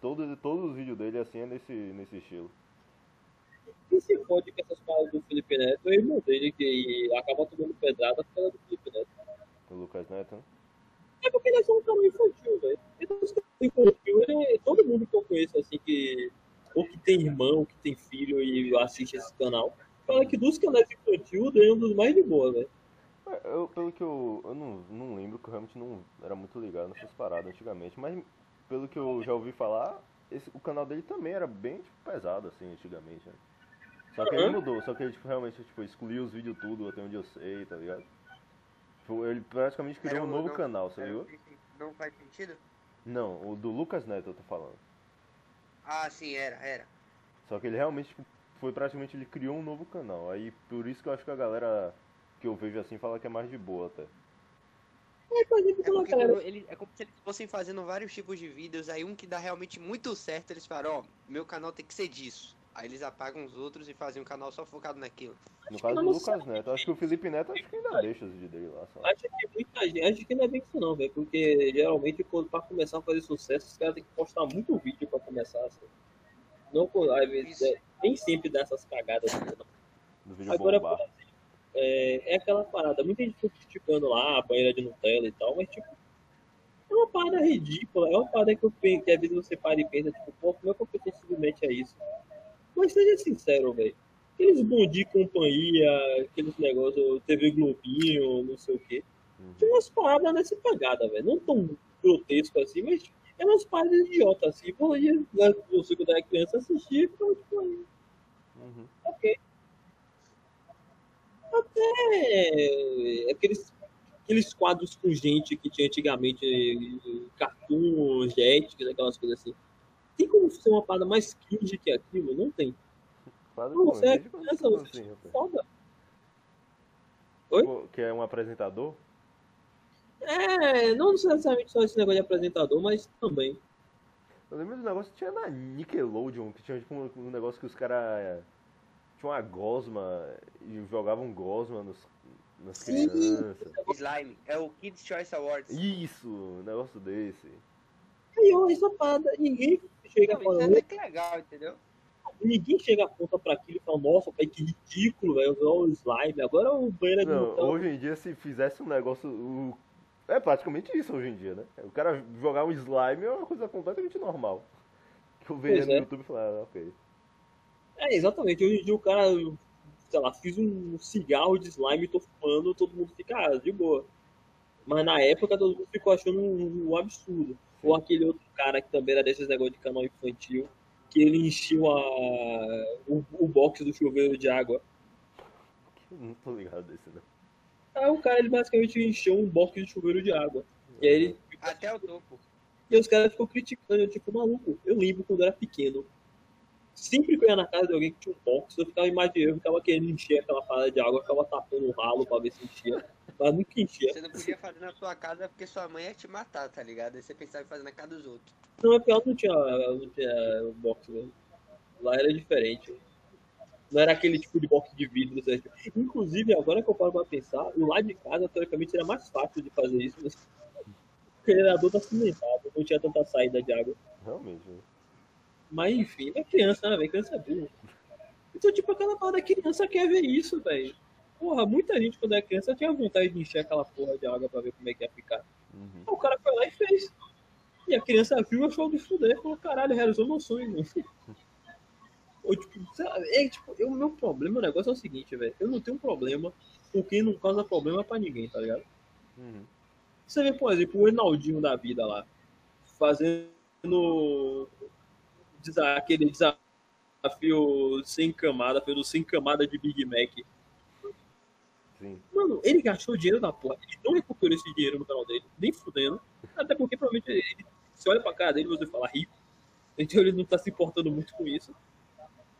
Todo, todos os vídeos dele assim é nesse, nesse estilo. E se pode que essas palavras do Felipe Neto é o irmão dele que acaba tomando pedrada causa do Felipe Neto. O Lucas Neto, né? É porque ele é só um canal infantil, velho. Então, infantil, ele, todo mundo que eu conheço, assim, que. Ou que tem irmão, ou que tem filho e assiste esse canal, fala que dos canais infantil, é um dos mais de boa, velho. É, Eu, pelo que eu. Eu não, não lembro, que eu realmente não era muito ligado nessas paradas antigamente, mas pelo que eu já ouvi falar, esse, o canal dele também era bem tipo, pesado, assim, antigamente, né? Só que ele mudou, só que ele tipo, realmente tipo, excluiu os vídeos tudo, até onde eu sei, tá ligado? Tipo, ele praticamente criou Era um novo não- canal, você era viu? Não faz sentido? Não, o do Lucas Neto eu tô falando. Ah, sim, era, era. Só que ele realmente tipo, foi praticamente, ele criou um novo canal. Aí por isso que eu acho que a galera que eu vejo assim fala que é mais de boa até. É, É porque quando ele, é como se eles fossem fazendo vários tipos de vídeos, aí um que dá realmente muito certo, eles falam, ó, meu canal tem que ser disso. Aí eles apagam os outros e fazem um canal só focado naquilo. No caso do Lucas Neto, eu acho que o Felipe Neto acho que ainda deixa os vídeos dele lá, só. Acho que muita gente, acho que não é bem isso não, velho, porque geralmente quando pra começar a fazer sucesso, os caras têm que postar muito vídeo pra começar, assim. Não, por- vezes, Isso. é, nem sempre dá essas cagadas, assim, não. Do vídeo Agora, bombar. por exemplo, é, é aquela parada, muita gente fica criticando lá a banheira de Nutella e tal, mas tipo, é uma parada ridícula, é uma parada que eu penso, que às vezes você para e pensa, tipo, pô, como é que a pessoa submete a isso? Mas seja sincero, velho. Aqueles bom de companhia, aqueles negócios, TV Globinho, não sei o quê. Uhum. Tem umas paradas nessa pegada, velho. Não tão grotesco assim, mas é umas paradas idiotas assim. E, né, você quando era criança assistia, então, tipo, aí, Uhum. ok. Até aqueles, aqueles quadros com gente que tinha antigamente, cartoon jet, aquelas coisas assim. Tem como ser uma parada mais cringe que aquilo? Não tem. Fala Não, você é criança, você assim, é foda. Oi? Pô, Que é um apresentador? É, não necessariamente só esse negócio de apresentador, mas também. Eu lembro do negócio que tinha na Nickelodeon, que tinha tipo um, um negócio que os caras. Tinha uma gosma e jogavam gosma nos, nas Sim. crianças. Slime. É o Kids Choice Awards. Isso, um negócio desse. Aí, essa parada, ninguém chega Não, isso é que legal, entendeu? ninguém chega aponta pra aquilo e fala, nossa, pai, que ridículo, velho, usar o slime. Agora o banheiro é de Não, Nutella. hoje em dia se fizesse um negócio. o- É praticamente isso hoje em dia, né? O cara jogar um slime é uma coisa completamente normal. Que eu Pois no é. YouTube e falar, ah, ok. É, exatamente. Hoje em dia o cara, sei lá, fiz um cigarro de slime, tô fumando, todo mundo fica, ah, de boa. Mas na época todo mundo ficou achando um, um absurdo. Ou aquele outro cara que também era desses negócios de canal infantil, que ele encheu a, o, o box do chuveiro de água. Não tô ligado desse, né? Aí o cara, ele basicamente encheu um box de chuveiro de água. E aí ele Até o topo. E os caras ficam criticando, eu, tipo, maluco, eu lembro quando eu era pequeno. Sempre que eu ia na casa de alguém que tinha um box, eu ficava imaginando, eu ficava querendo encher aquela parada de água, eu ficava tapando o ralo pra ver se enchia. Mas nunca enchia. Você não podia fazer na sua casa porque sua mãe ia te matar, tá ligado? Aí você pensava em fazer na casa dos outros. Não, é pior, não tinha, não tinha box mesmo. Lá era diferente. Não era aquele tipo de box de vidro, certo? Inclusive, agora que eu paro pra pensar, o lá de casa, teoricamente, era mais fácil de fazer isso, mas o gerador tá cimentado, não tinha tanta saída de água. Realmente, né? Mas enfim, é criança, né, velho? Criança é burra. Então, tipo, aquela parada da criança quer ver isso, velho. Porra, muita gente quando é criança tinha vontade de encher aquela porra de água pra ver como é que ia ficar. Uhum. Aí o cara foi lá e fez. E a criança viu e achou de fuder. Falou, caralho, realizou meu sonho, mano. Ou, tipo, lá, é, tipo, eu- o meu problema, o negócio é o seguinte, velho. Eu não tenho problema com quem não causa problema pra ninguém, tá ligado? Uhum. Você vê, por exemplo, o Enaldinho da vida lá, fazendo aquele desafio sem camada, fez o sem camada de Big Mac. Sim. Mano, ele gastou dinheiro da porra. Ele não recuperou esse dinheiro no canal dele, nem fudendo. Até porque provavelmente ele, você olha pra cara dele e você fala rico. Então ele não tá se importando muito com isso.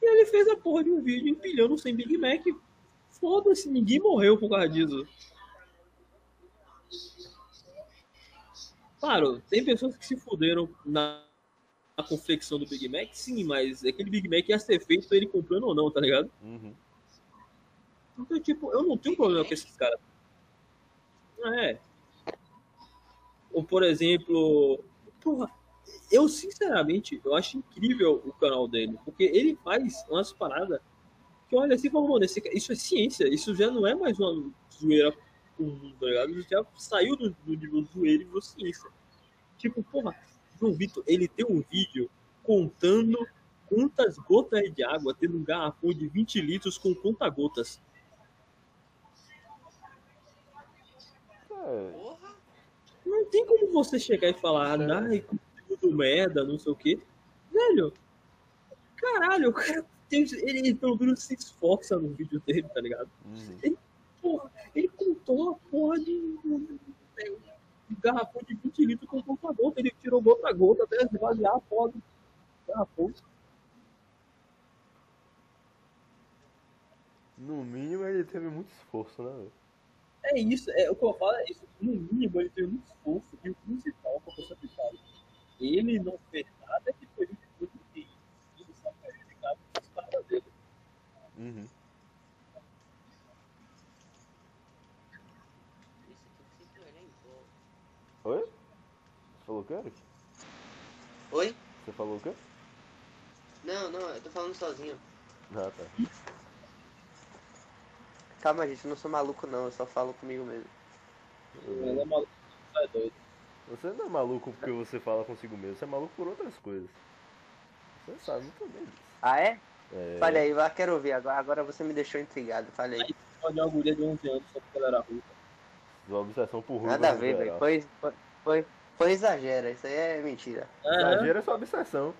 E ele fez a porra de um vídeo empilhando sem Big Mac. Foda-se, ninguém morreu por causa disso. Claro, tem pessoas que se fuderam na, na confecção do Big Mac, sim, mas aquele Big Mac ia ser feito ele comprando ou não, tá ligado? Uhum. Então, tipo, eu não tenho problema com esses caras. É. Ou, por exemplo, porra, eu sinceramente, eu acho incrível o canal dele, porque ele faz umas paradas que olha assim, fala, mano, esse isso é ciência, isso já não é mais uma zoeira comum, tá ligado? Isso já saiu do, do nível zoeira e virou ciência. Tipo, porra, João Vitor, ele tem um vídeo contando quantas gotas de água tem num garrafão de 20 litros com conta-gotas. É! Não tem como você chegar e falar, É. ai, tudo merda, não sei o quê. Velho, caralho, o cara tem, ele, ele pelo menos se esforça no vídeo dele, tá ligado? uhum. Porra, ele contou a porra de um, um garrafão de 20 litros com conta gota. Ele tirou gota a gota até esvaziar a do garrafão. No mínimo ele teve muito esforço, né? velho? É isso, é, o que eu falo é isso. No mínimo, ele teve muito esforço e o principal que eu sempre falo. Ele não fez nada que foi muito que isso só prejudicado as paradas dele. Uhum. Oi? Você falou o quê, Eric? Oi? Você falou o quê? Não, não, eu tô falando sozinho. Ah, tá. Calma, gente, eu não sou maluco não, eu só falo comigo mesmo. Ele é maluco, é doido. Você não é maluco porque você fala consigo mesmo, você é maluco por outras coisas. Você sabe muito bem disso. Ah, é? É, Fale aí, quero ouvir. Agora, agora você me deixou intrigado, fale aí. Pode uma guria de 11 anos só porque ela era ruim. Sua obsessão por ruína Nada a ver, velho. Foi, foi, foi, foi exagero, isso aí é mentira. Exagero é sua obsessão.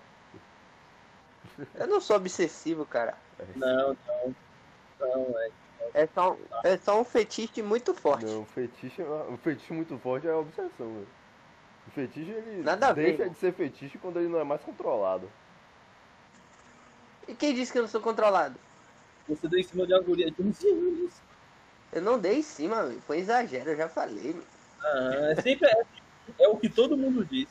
Eu não sou obsessivo, cara. Não, não. Não, é. É só, é só um fetiche muito forte. Não, o fetiche, o fetiche muito forte é a obsessão, velho. O fetiche, ele Nada a ver, deixa de ser fetiche quando ele não é mais controlado. E quem disse que eu não sou controlado? Você deu em cima de uma guria de 11 anos. Eu não dei em cima, meu. Foi exagero, eu já falei, meu. Ah, é sempre é, é o que todo mundo diz.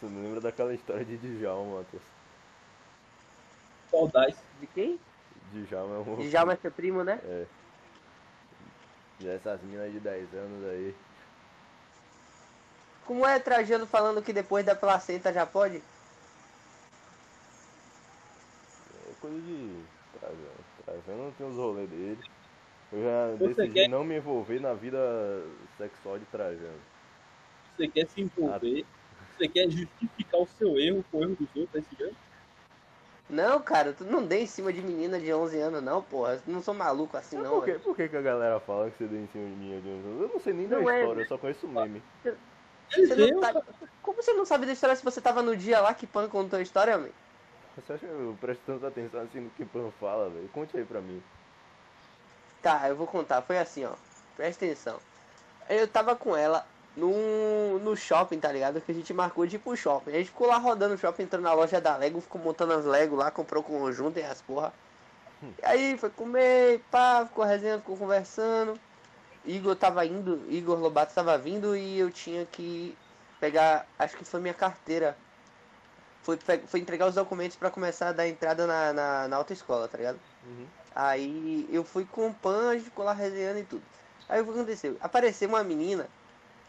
Você não lembra daquela história de Djalma, Matheus? Saudades. De quem? Djalma é um... Djalma é seu primo, né? É. E essas minas de 10 anos aí. Como é Trajano falando que depois da placenta já pode? É coisa de Trajano. Trajano tem os rolês dele. Eu já Você decidi quer- não me envolver na vida sexual de Trajano. Você quer se envolver. Você quer justificar o seu erro com o erro dos outros, esse ano? Não, cara, tu não dei em cima de menina de 11 anos, não, porra. Eu Não sou maluco assim, Mas não. por, que, velho. por que, que a galera fala que você deu em cima de mim? de um- Eu não sei nem da Não é, história, eu só conheço o meme. Você não tá- Como você não sabe da história se você tava no dia lá que Pan contou a história, mãe? Você acha que eu presto tanta atenção assim no que o Pan fala, velho? Conte aí pra mim. Tá, eu vou contar. Foi assim, ó. Presta atenção. Eu tava com ela no, no shopping, tá ligado? Que a gente marcou de ir pro shopping. A gente ficou lá rodando o shopping, entrou na loja da Lego, ficou montando as Lego lá, comprou o conjunto e as porra. E aí foi comer, pá, ficou resenhando, ficou conversando. Igor tava indo, Igor Lobato tava vindo e eu tinha que pegar, acho que foi minha carteira. Foi, entregar os documentos pra começar a dar entrada na, na, na autoescola, tá ligado? Uhum. Aí eu fui com o Pan, a gente ficou lá resenhando e tudo. Aí o que aconteceu? Apareceu uma menina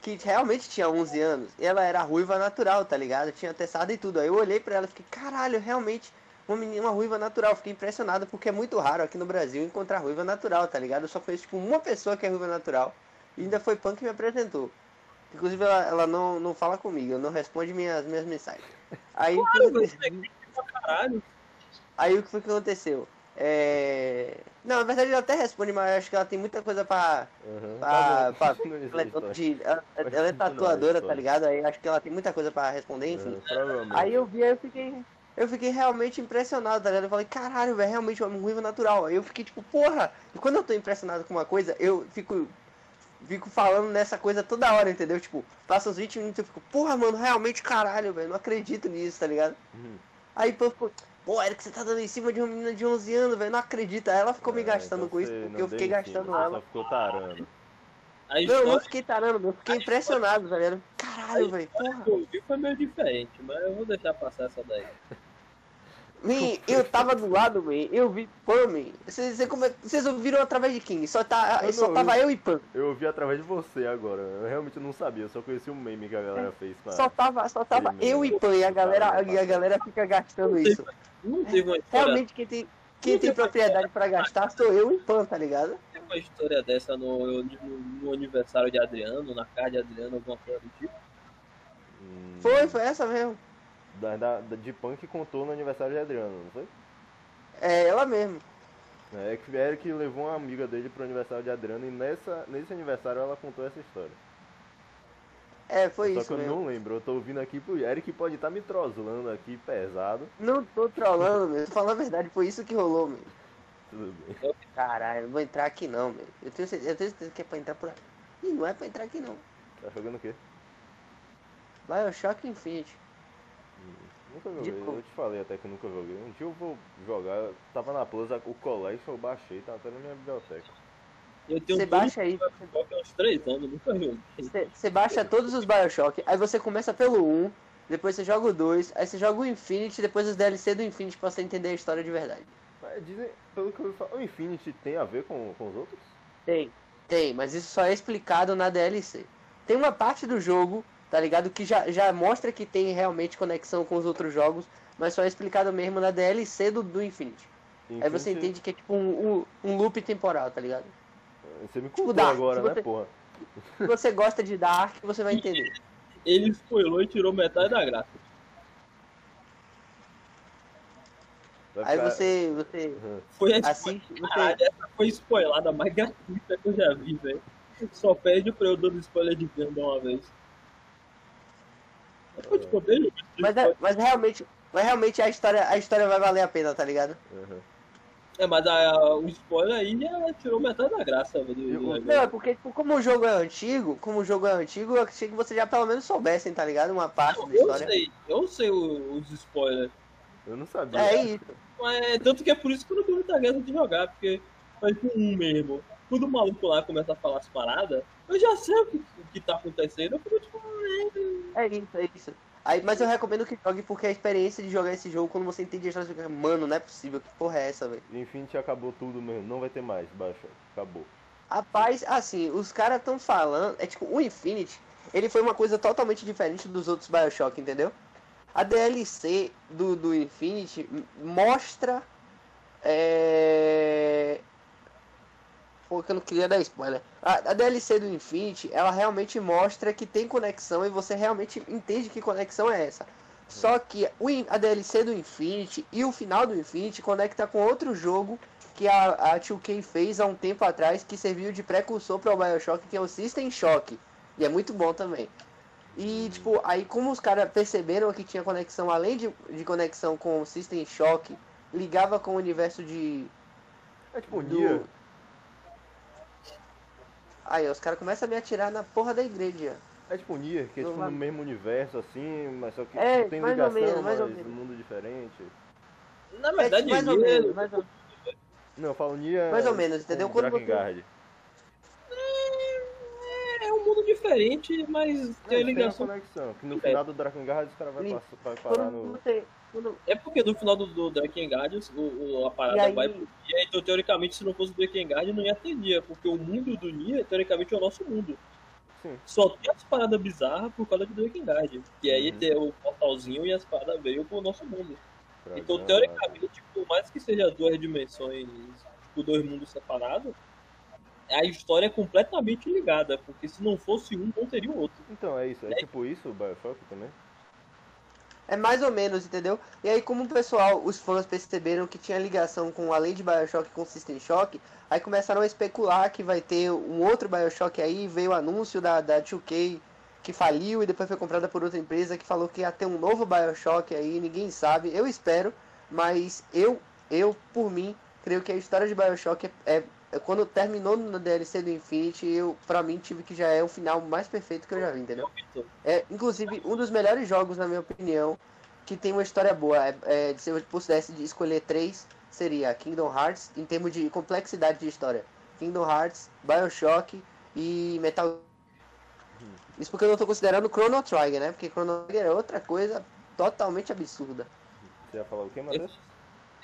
que realmente tinha 11 anos. E ela era ruiva natural, tá ligado? Tinha testado e tudo. Aí eu olhei pra ela e fiquei, caralho, realmente uma menina, uma ruiva natural. Fiquei impressionado porque é muito raro aqui no Brasil encontrar ruiva natural, tá ligado? Eu só conheço tipo uma pessoa que é ruiva natural. E ainda foi Pan que me apresentou. Inclusive ela, ela não, não fala comigo, não responde minhas, minhas mensagens. Aí, o que Claro, aconteceu? você é pra caralho. Aí o que foi que aconteceu? É... Não, na verdade ela até responde, mas eu acho que ela tem muita coisa pra. Uhum. pra, Tá pra- ela, é de- ela- ela é tatuadora, tá ligado? Aí acho que ela tem muita coisa pra responder, enfim. Provavelmente. Aí eu vi, aí eu fiquei. Eu fiquei realmente impressionado, tá ligado? Eu falei, caralho, velho, realmente é um ruivo natural. Aí eu fiquei tipo, porra! E quando eu tô impressionado com uma coisa, eu fico. Fico falando nessa coisa toda hora, entendeu? Tipo, passa uns 20 minutos eu fico, porra, mano, realmente caralho, velho, não acredito nisso, tá ligado? Uhum. Aí pô, ficou, pô, Eric, você tá dando em cima de uma menina de 11 anos, velho, não acredita. Aí ela ficou me É, gastando então com isso, porque não eu fiquei cima, gastando ela. Só ficou tarando. A Não, eu história não fiquei tarando, eu fiquei impressionado, velho. Caralho, velho, porra. que eu vi foi meio diferente, mas eu vou deixar passar essa daí. Man, eu tava do lado, man, eu vi Pan, man. Vocês é- ouviram através de quem? Só, tá, Eu só não, tava eu e Pan. Eu ouvi através de você agora. Eu realmente não sabia, eu só conheci o meme que a galera fez com a... Só tava, só tava eu e Pan, e a galera, e a galera fica gastando isso. Não teve uma história, Realmente quem tem, quem tem propriedade pra gastar sou eu e Pan, tá ligado? teve uma história dessa no, no, no aniversário de Adriano, na casa de Adriano, alguma coisa do tipo. Hum, Foi, foi essa mesmo. Da, da, de punk contou no aniversário de Adriano, não foi? É ela mesmo. É que Eric levou uma amiga dele pro aniversário de Adriano e nessa, nesse aniversário ela contou essa história. É, foi Só isso que eu mesmo. não lembro, eu tô ouvindo aqui pro Eric pode estar me troslando aqui pesado. Não tô trolando, meu. Falando a verdade, foi isso que rolou, meu. Tudo bem. Caralho, não vou entrar aqui não, meu. Eu tenho certeza, eu tenho certeza que é pra entrar por aqui. Ih, não é pra entrar aqui não. Tá jogando o quê? Bioshock Infinite. Nunca joguei, eu te falei até que nunca joguei. Um dia eu vou jogar, eu tava na Plus, o Collection eu baixei, tá até na minha biblioteca. Eu tenho Você baixa aí, Bioshock há uns três anos, nunca joguei. você baixa todos os Bioshock, aí você começa pelo 1, depois você joga o 2, aí você joga o Infinite, depois os DLC do Infinite pra você entender a história de verdade. Mas dizem, pelo que eu falar, o Infinity tem a ver com, com os outros? Tem, tem, mas isso só é explicado na DLC. Tem uma parte do jogo, tá ligado? Que já, já mostra que tem realmente conexão com os outros jogos, mas só é explicado mesmo na DLC do, do Infinite. Aí você Infinity- entende que é tipo um, um, um loop temporal, tá ligado? Você me contou Dark, agora, né, você- porra? Se você gosta de Dark, você vai entender. Ele spoilou e tirou metade da graça. Vai Aí ficar- você, você Uhum. Foi a assiste, você, Caralho, essa foi spoilada mais gratuita que eu já vi, velho. Só pede pra eu dando spoiler de venda uma vez. Eu, do mas, é, mas realmente, mas realmente a história, a história vai valer a pena, tá ligado? Uhum. É, mas a, o spoiler aí já tirou metade da graça, do- Eu- do Não, é porque, tipo, como o jogo é antigo, como o jogo é antigo, eu achei que vocês já pelo menos soubessem, tá ligado? Uma parte da Eu história. sei, eu sei os spoilers. Eu não sabia. É isso. Mas, tanto que é por isso que eu não tenho muita graça de jogar, porque faz com um mesmo. Quando o maluco lá começa a falar as paradas, eu já sei o que, o que tá acontecendo. Eu fico tipo, É isso, é isso. Aí, mas eu recomendo que jogue porque a experiência de jogar esse jogo, quando você entende a história, você fica, mano, não é possível, que porra é essa, velho? Infinity acabou tudo mesmo. Não vai ter mais, baixa. Acabou. Rapaz, assim, os caras tão falando. É tipo, o Infinity, ele foi uma coisa totalmente diferente dos outros Bioshock, entendeu? A DLC do, do Infinity mostra. É. Pô, que eu não queria dar spoiler. A, a DLC do Infinity, ela realmente mostra que tem conexão e você realmente entende que conexão é essa. Só que o a DLC do Infinity e o final do Infinity conecta com outro jogo que a, a 2K fez há um tempo atrás, que serviu de precursor para o Bioshock, que é o System Shock. E é muito bom também. E, tipo, aí como os caras perceberam que tinha conexão, além de, de conexão com o System Shock, ligava com o universo de... É tipo do... Nier. Aí, os caras começam a me atirar na porra da igreja. É tipo Nier, que é Não tipo no mesmo universo assim, mas só que É, tipo, tem mais ligação, menos, mas menos. um mundo diferente. na É, verdade, tipo, mais ou Nier- menos, mais ou, Não, eu falo Nier. mais ou menos, entendeu? com Quando você... Drakengard. é um mundo diferente, mas tem tem uma ligação. conexão, que no É. final do Drakengard os caras vão Sim. passar- vai parar no... você... Quando... É porque no final do, do Drakengard, o, o- a parada E aí- vai pro dia, então teoricamente se não fosse o Drakengard não ia ter Nier, porque o mundo do Nier, teoricamente, é o nosso mundo. Sim. Só tem as paradas bizarras por causa do Drakengard. Que aí Uhum. tem o portalzinho e as paradas veio pro nosso mundo. pra Então, cá. teoricamente, por mais que seja duas dimensões, tipo, dois mundos separados, a história é completamente ligada, porque se não fosse um, não teria o outro. Então, é isso. É tipo isso o Bioshock também? É mais ou menos, entendeu? E aí, como o pessoal, os fãs perceberam que tinha ligação com, além de Bioshock, com System Shock, aí começaram a especular que vai ter um outro Bioshock aí, veio o anúncio da, da 2K que faliu e depois foi comprada por outra empresa que falou que ia ter um novo Bioshock aí, ninguém sabe. Eu espero, mas eu, eu por mim, creio que a história de Bioshock é, é- é quando terminou no DLC do Infinity, eu, pra mim, tive que já é o final mais perfeito que eu já vi, entendeu? É, inclusive, um dos melhores jogos, na minha opinião, que tem uma história boa. É, é, se eu pudesse de escolher três, seria Kingdom Hearts, em termos de complexidade de história. Kingdom Hearts, Bioshock e Metal Isso porque eu não tô considerando Chrono Trigger, né? Porque Chrono Trigger é outra coisa totalmente absurda. Você ia falar o quê, Matheus?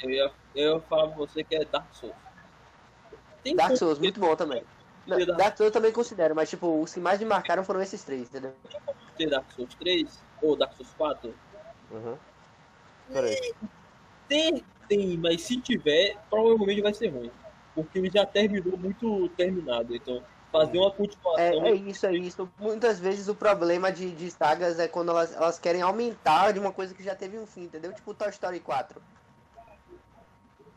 Eu ia, eu ia falar pra você que é Dark Souls. Tem Dark Souls, muito bom também. Não, Dark- Souls eu também considero, mas tipo, os que mais me marcaram foram esses três, entendeu? ter Dark Souls 3 ou Dark Souls 4? Aham. Peraí. Tem, tem, mas se tiver, provavelmente vai ser ruim. Porque ele já terminou muito terminado. Então, fazer uma continuação. É, é isso, é isso. Muitas vezes o problema de, de sagas é quando elas, elas querem aumentar de uma coisa que já teve um fim, entendeu? Tipo Toy Story 4.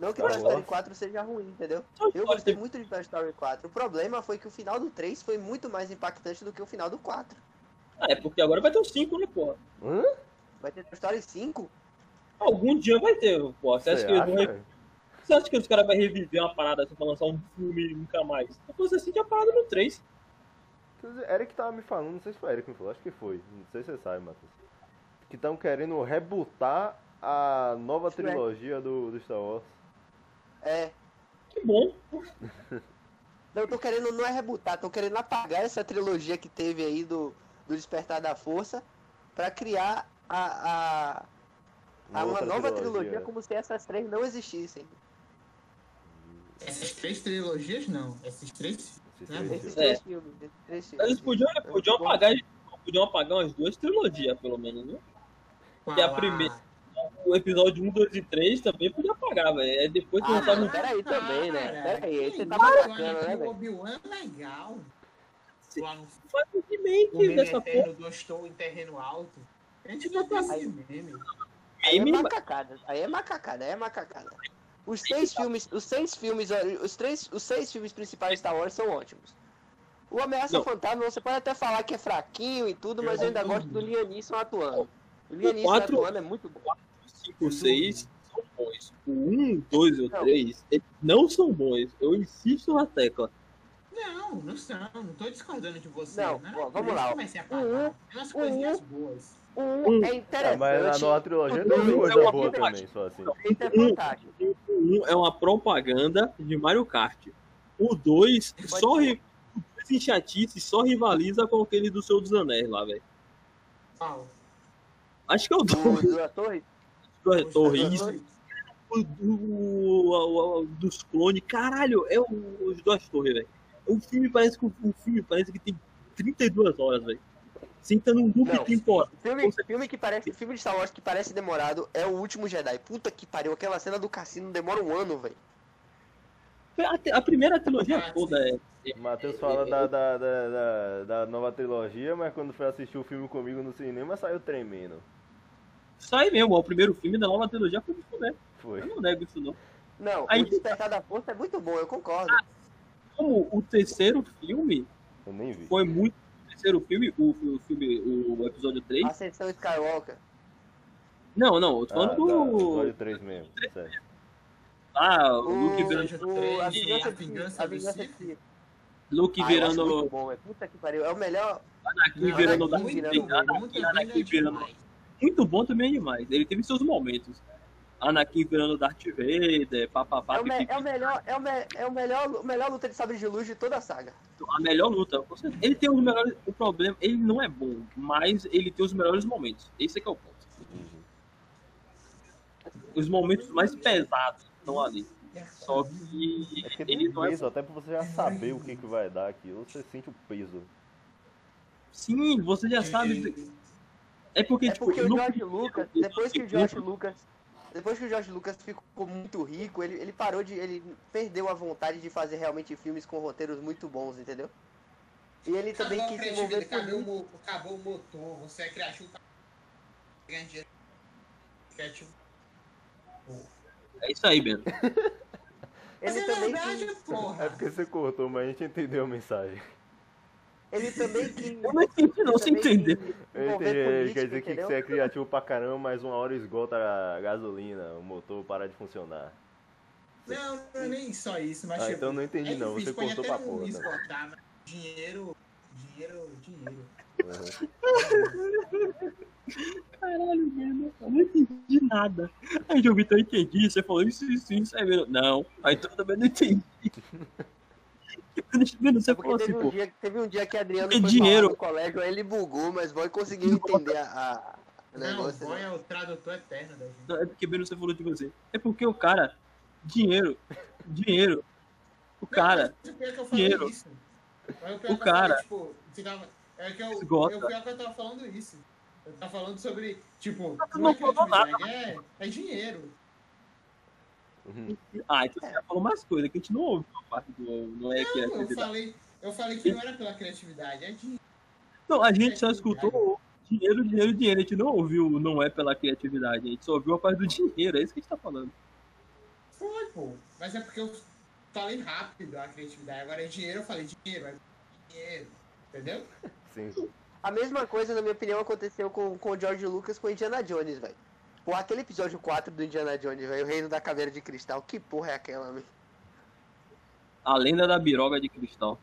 Não que Star Toy Story Wars. 4 seja ruim, entendeu? Eu gostei muito de Toy Story 4. O problema foi que o final do 3 foi muito mais impactante do que o final do 4. Ah, é porque agora vai ter o 5, né, porra? Hã? Vai ter Toy Story 5? Algum dia vai ter, porra. Você acha, Você que vão acha? Você acha que os caras vão reviver uma parada assim pra lançar um filme nunca mais? Depois assim que a parada no 3. Quer dizer, Eric tava me falando, não sei se foi Eric que me falou, acho que foi. Não sei se você sabe, Matheus. Que estão querendo rebutar a nova Shrek. trilogia do, do Star Wars. É. Que bom. Não, eu tô querendo não é rebutar, tô querendo apagar essa trilogia que teve aí do, do Despertar da Força pra criar a, a, a uma nova trilogia como se essas três não existissem. Essas três trilogias, não. Esses três. Esses né, três? Esses filmes. três filmes. Esses três filmes. Eles podiam, É podiam, apagar, podiam apagar umas duas trilogias, pelo menos, né? Que é a primeira. O episódio 1, 2 e 3 também podia apagar, velho. É depois que Ah, lançaram não, peraí também, né? Peraí, você tá bacana, né, que O velho? Obi-Wan é legal. Lá no faz um o remake meme dessa porra. Estou em Terreno Alto. A gente vai ter esse meme. Aí é Meme, macacada, aí é macacada, aí é macacada. Os seis filmes, os seis filmes, os três, os seis filmes principais de Star Wars são ótimos. O Ameaça Não. Fantasma, você pode até falar que é fraquinho e tudo, mas eu ainda Eu gosto do Liam Neeson atuando. O Liam O Neeson quatro- atuando é muito bom. 5, 6 são bons. O 1, 2 ou Não. 3, eles não são bons. Eu insisto na tecla. Não, não são. Não tô discordando de você. Não, né? ó, vamos lá, Um, apagado. Tem umas um, coisinhas boas. O 1 Um- é Ah, interessante. mas na nova trilogia Não, tem não, coisa é boa também, só assim. É Um-. O 1 é uma propaganda de Mario Kart. O 2 Pode só, ri- o em chatice só rivaliza com aquele do Senhor dos Anéis lá, velho. Qual? Acho que é o O 2 do Torre. do Isso, dois- o, o- o- o- dos clones. Caralho, é o, os dois torres, velho. O filme parece que o, o filme parece que tem 32 horas, velho. Senta num loop Não. temporal. Filme, filme que parece, filme de Star Wars que parece demorado é o último Jedi. Puta que pariu, aquela cena do cassino demora um ano, velho. A, a primeira trilogia Ah, toda é. O Matheus fala da, da, da, da, da nova trilogia, mas quando foi assistir o filme comigo no cinema saiu tremendo. Isso aí mesmo, ó, o primeiro filme da nova trilogia foi de fuder. Foi. Eu não nego isso, não. Não, Aí- o Despertar da Força é muito bom, eu concordo. Como o terceiro filme Eu nem vi. foi muito. O terceiro filme, o, o filme, o episódio 3. Ascensão Skywalker. Não, não, eu tô Ah, falando tá, do. episódio 3 mesmo, certo. Ah, o O, Luke virando, o, a vingança a vingança a do vingança de Sith. Luke Ah, virando. muito bom, velho. Puta que pariu. É o melhor. Anakin virando Anakin Darth virando- Vader. Anakin, Anakin virando. Muito bom também é demais. Ele teve seus momentos. Anakin virando Darth Vader, papapá, É o, me- é o melhor, é o, me- é o melhor, o melhor luta de sabre de luz de toda a saga. a melhor luta. Ele tem os melhores. O problema, ele não é bom, mas ele tem os melhores momentos. Esse é que é o ponto. Os momentos mais pesados estão ali. Só que É porque ele tem não é. peso, até pra você já saber o que, que vai dar aquilo, você sente o peso. Sim, você já sabe. É porque, É tipo, porque o George Lucas, depois que o George Lucas, depois que o George Lucas ficou muito rico, ele, ele parou de, ele perdeu a vontade de fazer realmente filmes com roteiros muito bons, entendeu? E ele também Acabou quis envolver acabou, acabou o motor, você é criativo. Criativo. É isso aí. Mas Ele é também verdade, quis, porra. É porque você cortou, mas a gente entendeu a mensagem. Ele também quis. Eu não entendi, não, entendeu. quis Eu entendi, política, quer dizer que entendeu? você é criativo pra caramba, mas uma hora esgota a gasolina, o motor para de funcionar. Não, não é nem só isso, mas Ah, tipo, então não entendi é não, difícil, você até pra não porra. Tá? esgotar, dinheiro, dinheiro, dinheiro. Uhum. Caralho, mesmo. Eu não entendi nada. Aí eu Vitor, eu entendi. Você falou isso, isso, isso. Aí, mesmo, não. Aí tu também não entendi. teve um, pô. dia, teve um dia que Adriano Porque foi dinheiro- no colégio, aí ele bugou, mas boy conseguiu entender a, a- Não, o negócio. boy né? é o tradutor eterno da gente. Não, é porque mesmo você falou de você. É porque o cara, dinheiro, dinheiro. O cara, é dinheiro. o pior O que eu cara- tipo, é que eu, Esgota. eu, pior que eu tava falando isso. Eu tava falando sobre, tipo, tu não é não falou nada. criatividade, é, é dinheiro. Uhum. ah, então você já falou mais coisa que a gente não ouve a parte do. Não é Não, eu falei, eu falei que não era pela criatividade, é dinheiro. Não, a gente só escutou dinheiro, dinheiro, dinheiro. A gente não ouviu, não é pela criatividade. A gente só ouviu a parte do dinheiro. É isso que a gente tá falando. Foi, pô. Mas é porque eu falei rápido a criatividade. Agora é dinheiro, eu falei dinheiro, é dinheiro. Entendeu? Sim. A mesma coisa, na minha opinião, aconteceu com, com o George Lucas com Indiana Jones, velho. Pô, aquele episódio 4 do Indiana Jones, velho, o Reino da Caveira de Cristal, que porra é aquela, meu? A lenda da biroga de cristal.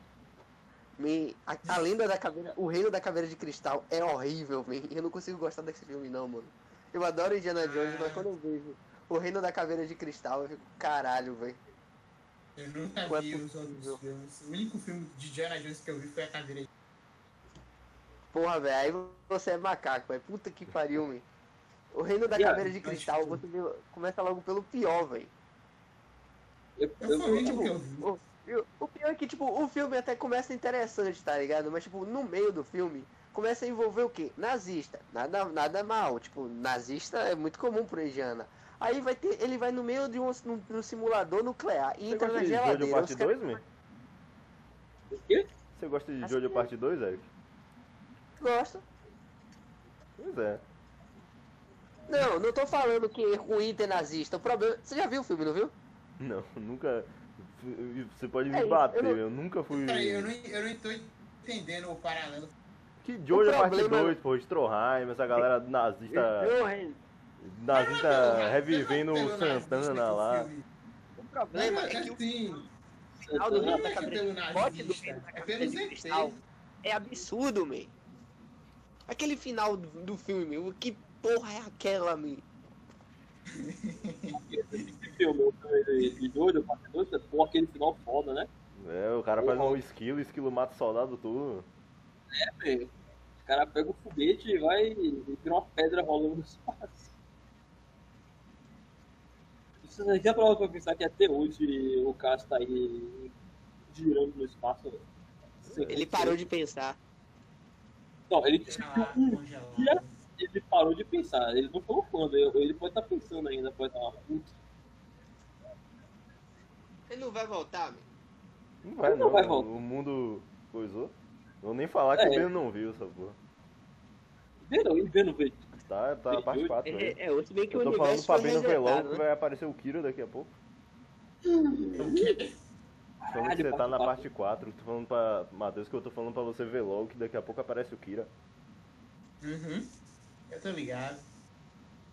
Me, a, a lenda da caveira, o Reino da Caveira de Cristal é horrível, man. Eu não consigo gostar desse filme, não, mano. Eu adoro Indiana Jones, mas quando eu vejo o Reino da Caveira de Cristal, eu fico, caralho, velho. Eu nunca vi os outros filmes. O único filme de Indiana Jones que eu vi foi a cadeira de Porra, velho, aí você é macaco, velho. Puta que pariu, man. O Reino da a- Caveira de Cristal, você começa logo pelo pior, velho. Eu, Eu o tipo, eu vi. O, o pior é que, tipo, o filme até começa interessante, tá ligado? Mas, tipo, no meio do filme, começa a envolver o quê? Nazista. Nada, nada mal. Tipo, nazista é muito comum pro Indiana. Aí vai ter, ele vai no meio de um, num, num simulador nuclear e Você entra gosta na de Jojo geladeira. parte Os caras- 2, man? O quê? Você gosta de Acho Jojo que- parte 2, Eric? Gostam. Pois é. Não, não tô falando que é ruim ter nazista. O problema. Você já viu o filme, não viu? Não, nunca. Você pode me É bater, eu não- eu nunca fui. Peraí, eu não, eu não tô entendendo o paralelo. Que Jojo O parte problema- 2, pô, Stroheim, essa galera nazista. Eu, hein? Nazinho tá revivendo o Santana lá. O problema é que o Assim, final do é da pelo Cabeça Forte do nazista, da é é absurdo, man. Aquele final do, do filme, o que porra é aquela, man? Esse filme, de, doido, parte dois, pô, aquele final foda, né? É, o cara faz um esquilo, o esquilo mata o soldado tudo. É, velho. O cara pega o foguete e vai e vira uma pedra rolando no espaço. Você já parou pra pensar que até hoje o cara está aí girando no espaço? Ele parou de pensar. Não, ele disse que um dia ele parou de pensar. Ele não falou quando. Ele pode estar pensando ainda, pode estar uma puta. Ele não vai voltar, man. Não vai Não não, vai voltar. o mundo coisou. Vou nem falar que É. o Ben não viu essa porra. Vendo, ele vendo, velho. Tá, tá na parte 4 aí. É, é, se bem que o Eu tô falando pra Ben no velão que vai aparecer o Kira daqui a pouco. O quê? Falando que você tá na parte 4, tô falando pra Matheus que eu tô falando pra você ver logo que daqui a pouco aparece o Kira. Uhum. Eu tô ligado.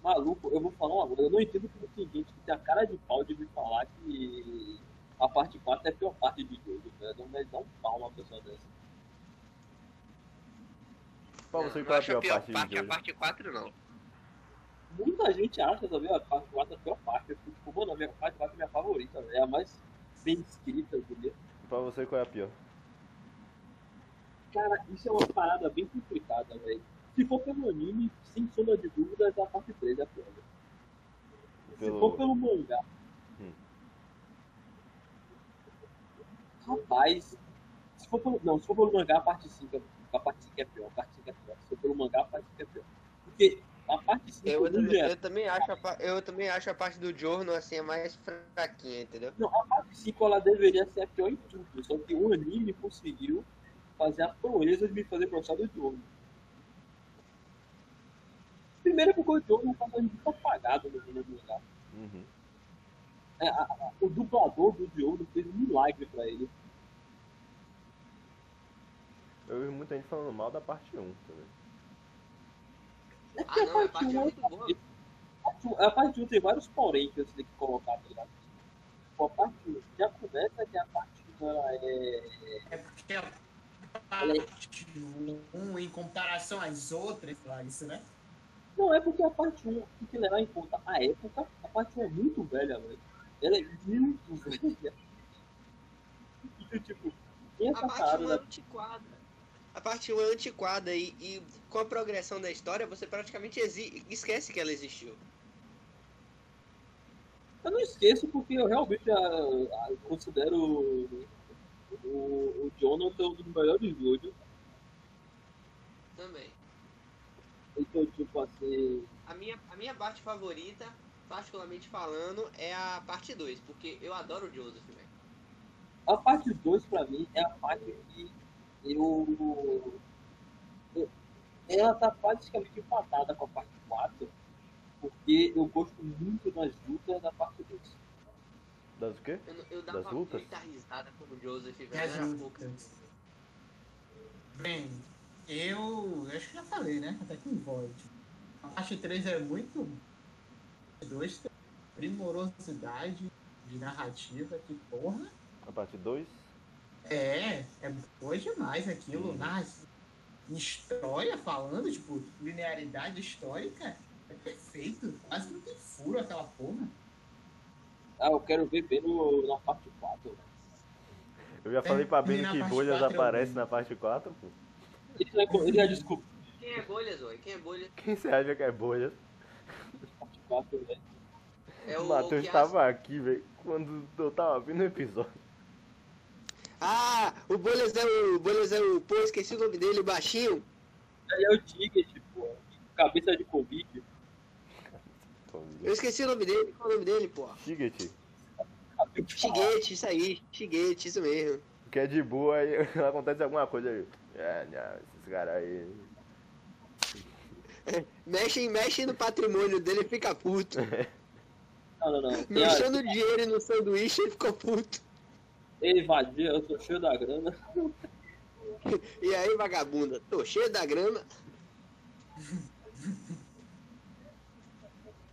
Maluco, eu vou falar uma coisa. Eu não entendo como tem gente que tem a cara de pau de me falar que a parte 4 é a pior parte de jogo. Né? Não vai dar um pau uma pessoa dessa. Pra você qual é a pior parte parte de a hoje? parte 4, não. Muita gente acha, sabe, a parte 4 é a pior parte. Eu fico tipo, mano, a minha parte 4 é a minha favorita, velho. É a mais bem escrita, entendeu? Pra você qual é a pior? Cara, isso é uma parada bem complicada, velho. Se for pelo anime, sem sombra de dúvidas, a parte 3 é a pior. velho. Se Pelo- for pelo mangá. Hum. Rapaz, se for pelo. Não, se for pelo mangá, a parte 5 é, a parte 5 é pior. A parte 5 é pior. Se for pelo mangá, a parte 5 é pior. Porque a parte 5 Eu, também- geral- eu também acho a, pa- eu também acho a parte do Jorno assim a mais fraquinha, entendeu? Não, a parte 5 ela deveria ser a pior em tudo. Só que o anime conseguiu fazer a proeza de me fazer gostar do Diogo. Primeiro porque o Diogo é um personagem muito apagado no no mangá. Uhum. É, a- a- o dublador do Diogo fez um milagre pra ele. Eu vi muita gente falando mal da parte 1 também. É Ah, porque não, a a parte parte é 1 muito boa. a parte 1 tem vários porém que você tem que colocar, tá ligado? Tipo, a parte 1 já começa que a parte 1 ela é. É porque a parte 1, em comparação às outras, lá, isso, né? Não, é porque a parte 1 tem que levar em conta a época. A parte 1 é muito velha, velho. Ela é muito velha. Então, tipo, tem A essa parte parada 1 é da antiquada. A parte 1 é antiquada e, e com a progressão da história você praticamente esquece que ela existiu. Eu não esqueço porque eu realmente ah, ah, considero o, o, o Jonathan um dos melhores vídeos. Também. Então, tipo assim. A minha, a minha parte favorita, particularmente falando, é a parte 2, porque eu adoro o Joseph, velho. A parte 2 pra mim é a parte que eu. eu- ela tá praticamente empatada com a parte 4. Porque eu gosto muito das lutas da parte 2. Das o quê? Eu, eu dava Das lutas? muita risada com o Joseph, velho. Das Eu acho que já falei, né? Até com voz. A parte 3 é muito. 2 tem primorosidade de narrativa, que porra. A parte 2? É, é boa demais aquilo. Na história falando, tipo, linearidade histórica, é perfeito. Quase não tem furo aquela porra. Ah, eu quero ver bem no, na parte 4. Eu já falei pra e Beni na que bolhas quatro eu aparece vi. na parte 4, pô. Ele já, ele já descobriu Quem é bolhas, oi? Quem é bolhas? Quem você acha que é bolhas? a parte 4, né? É o Matheus que tava aqui, velho, quando eu tava vendo o episódio. Ah, o Bolhas é o. O Bolhas é o. Pô, esqueci o nome dele, o baixinho. Aí é o Ticket, pô. Cabeça de Covid. Eu esqueci o nome dele. Qual é o nome dele, pô? Shiget, Shigete, isso aí. Shigete, isso mesmo. que é de boa, aí acontece alguma coisa aí. É, não, esses caras aí. Mexe, mexe no patrimônio dele e fica puto. Não, não, não. Tem Mexeu no dinheiro no sanduíche e ficou puto. Ei, vadia, eu tô cheio da grana. E aí, vagabunda? Tô cheio da grana.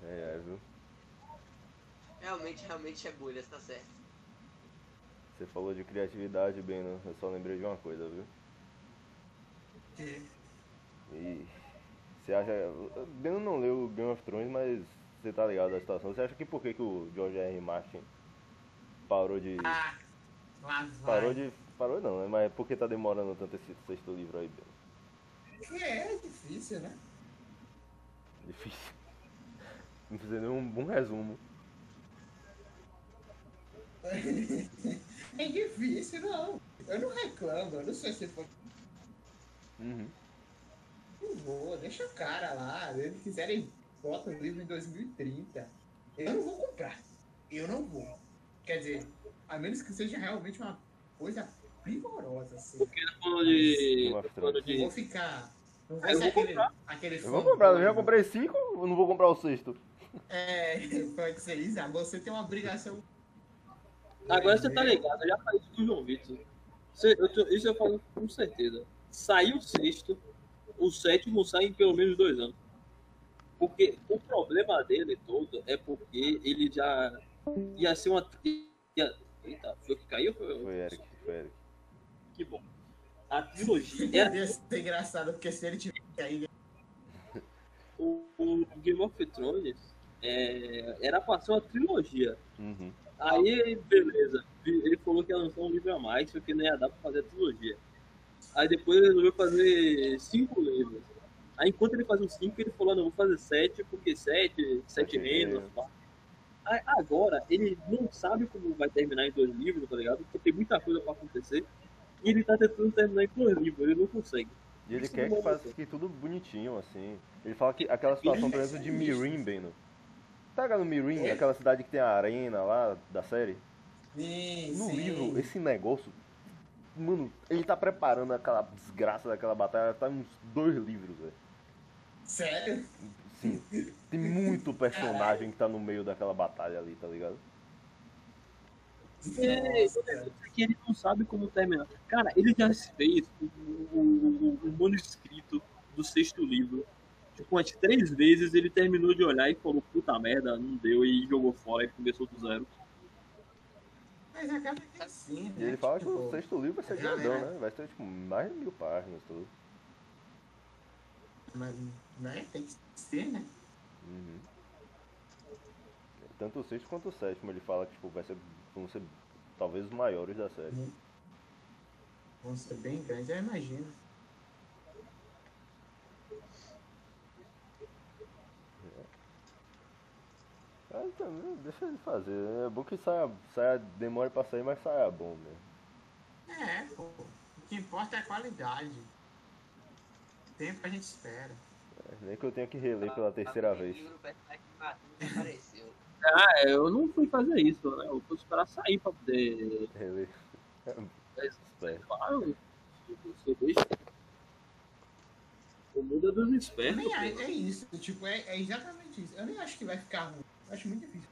É, viu? Realmente, realmente é bolha, tá certo. Você falou de criatividade, Beno. Eu só lembrei de uma coisa, viu? E você acha. Beno não leu Game of Thrones, mas você tá ligado da situação. Você acha que por que, que o George R. R. Martin parou de. Ah. Parou de. Parou não, né? Mas por que tá demorando tanto esse sexto livro aí, Beno? É difícil, né? Difícil. Não fiz nenhum bom resumo. É difícil, não. Eu não reclamo, eu não sei se for. Uhum. Não vou, deixa o cara lá. Se eles quiserem, bota o livro em 2030. Eu não vou comprar. Eu não vou. Quer dizer, a menos que seja realmente uma coisa primorosa, assim. Porque falando de. Falando de vou ficar. Não eu vai ser vou aquele, aquele Eu vou comprar, eu já comprei cinco, eu não vou comprar o sexto. É, pode ser isso. ah, Você tem uma obrigação. Agora você tá ligado, eu já falei isso com o João Vitor. Isso eu falo com certeza. Saiu o sexto, o sétimo sai em pelo menos dois anos. Porque o problema dele todo é porque ele já ia ser uma. Ia, eita, foi o que caiu? Foi, Foi Eric, foi Eric. Que bom. A trilogia era Ia ser engraçado, porque se ele tiver aí. o, o Game of Thrones é, era pra ser uma trilogia. Uhum. Aí, beleza. Ele falou que ia lançar um livro a mais, só que não ia dar pra fazer a trilogia. Aí depois ele resolveu fazer cinco livros. Aí enquanto ele fazia os cinco, ele falou, não, vou fazer sete, porque sete, sete reinos. pá. Aí, agora, ele não sabe como vai terminar em dois livros, tá ligado? Porque tem muita coisa pra acontecer. E ele tá tentando terminar em dois livros, ele não consegue. E ele Isso quer não que faça fique tudo bonitinho, assim. Ele fala que aquela situação, por exemplo, de Mirim, Beno. Tá ligado Mirim, É. aquela cidade que tem a arena lá da série? Sim, No sim. livro, esse negócio. Mano, ele tá preparando aquela desgraça daquela batalha, tá uns dois livros, velho. Sério? Sim. Tem muito personagem que tá no meio daquela batalha ali, tá ligado? É, Nossa. que ele não sabe como terminar. Cara, ele já fez o, o, o- o manuscrito do sexto livro. Tipo, umas três vezes ele terminou de olhar e falou, puta merda, não deu, e jogou fora e começou do zero. Mas acaba que é assim, né? E ele fala que Tipo, o sexto livro vai ser galera- grandão, né? Vai ter, tipo, mais de mil páginas, tudo. Mas, né? Tem que ser, né? Uhum. Tanto o sexto quanto o sétimo, ele fala que tipo, vai ser, vão ser talvez os maiores da série. Vão ser bem grandes, eu imagino. Mas também, deixa ele fazer. É bom que saia, saia demore pra sair, mas saia bom mesmo. É, pô. O que importa é a qualidade. Tempo a gente espera. É, nem que eu tenha que reler pela terceira vez. O matou apareceu. Ah, eu não fui fazer isso, né? Eu fui esperar sair pra poder. Reler. Claro, sou besta. O mundo é dos espertos. é, é isso, tipo, é, é exatamente isso. Eu nem acho que vai ficar ruim. Eu acho muito difícil.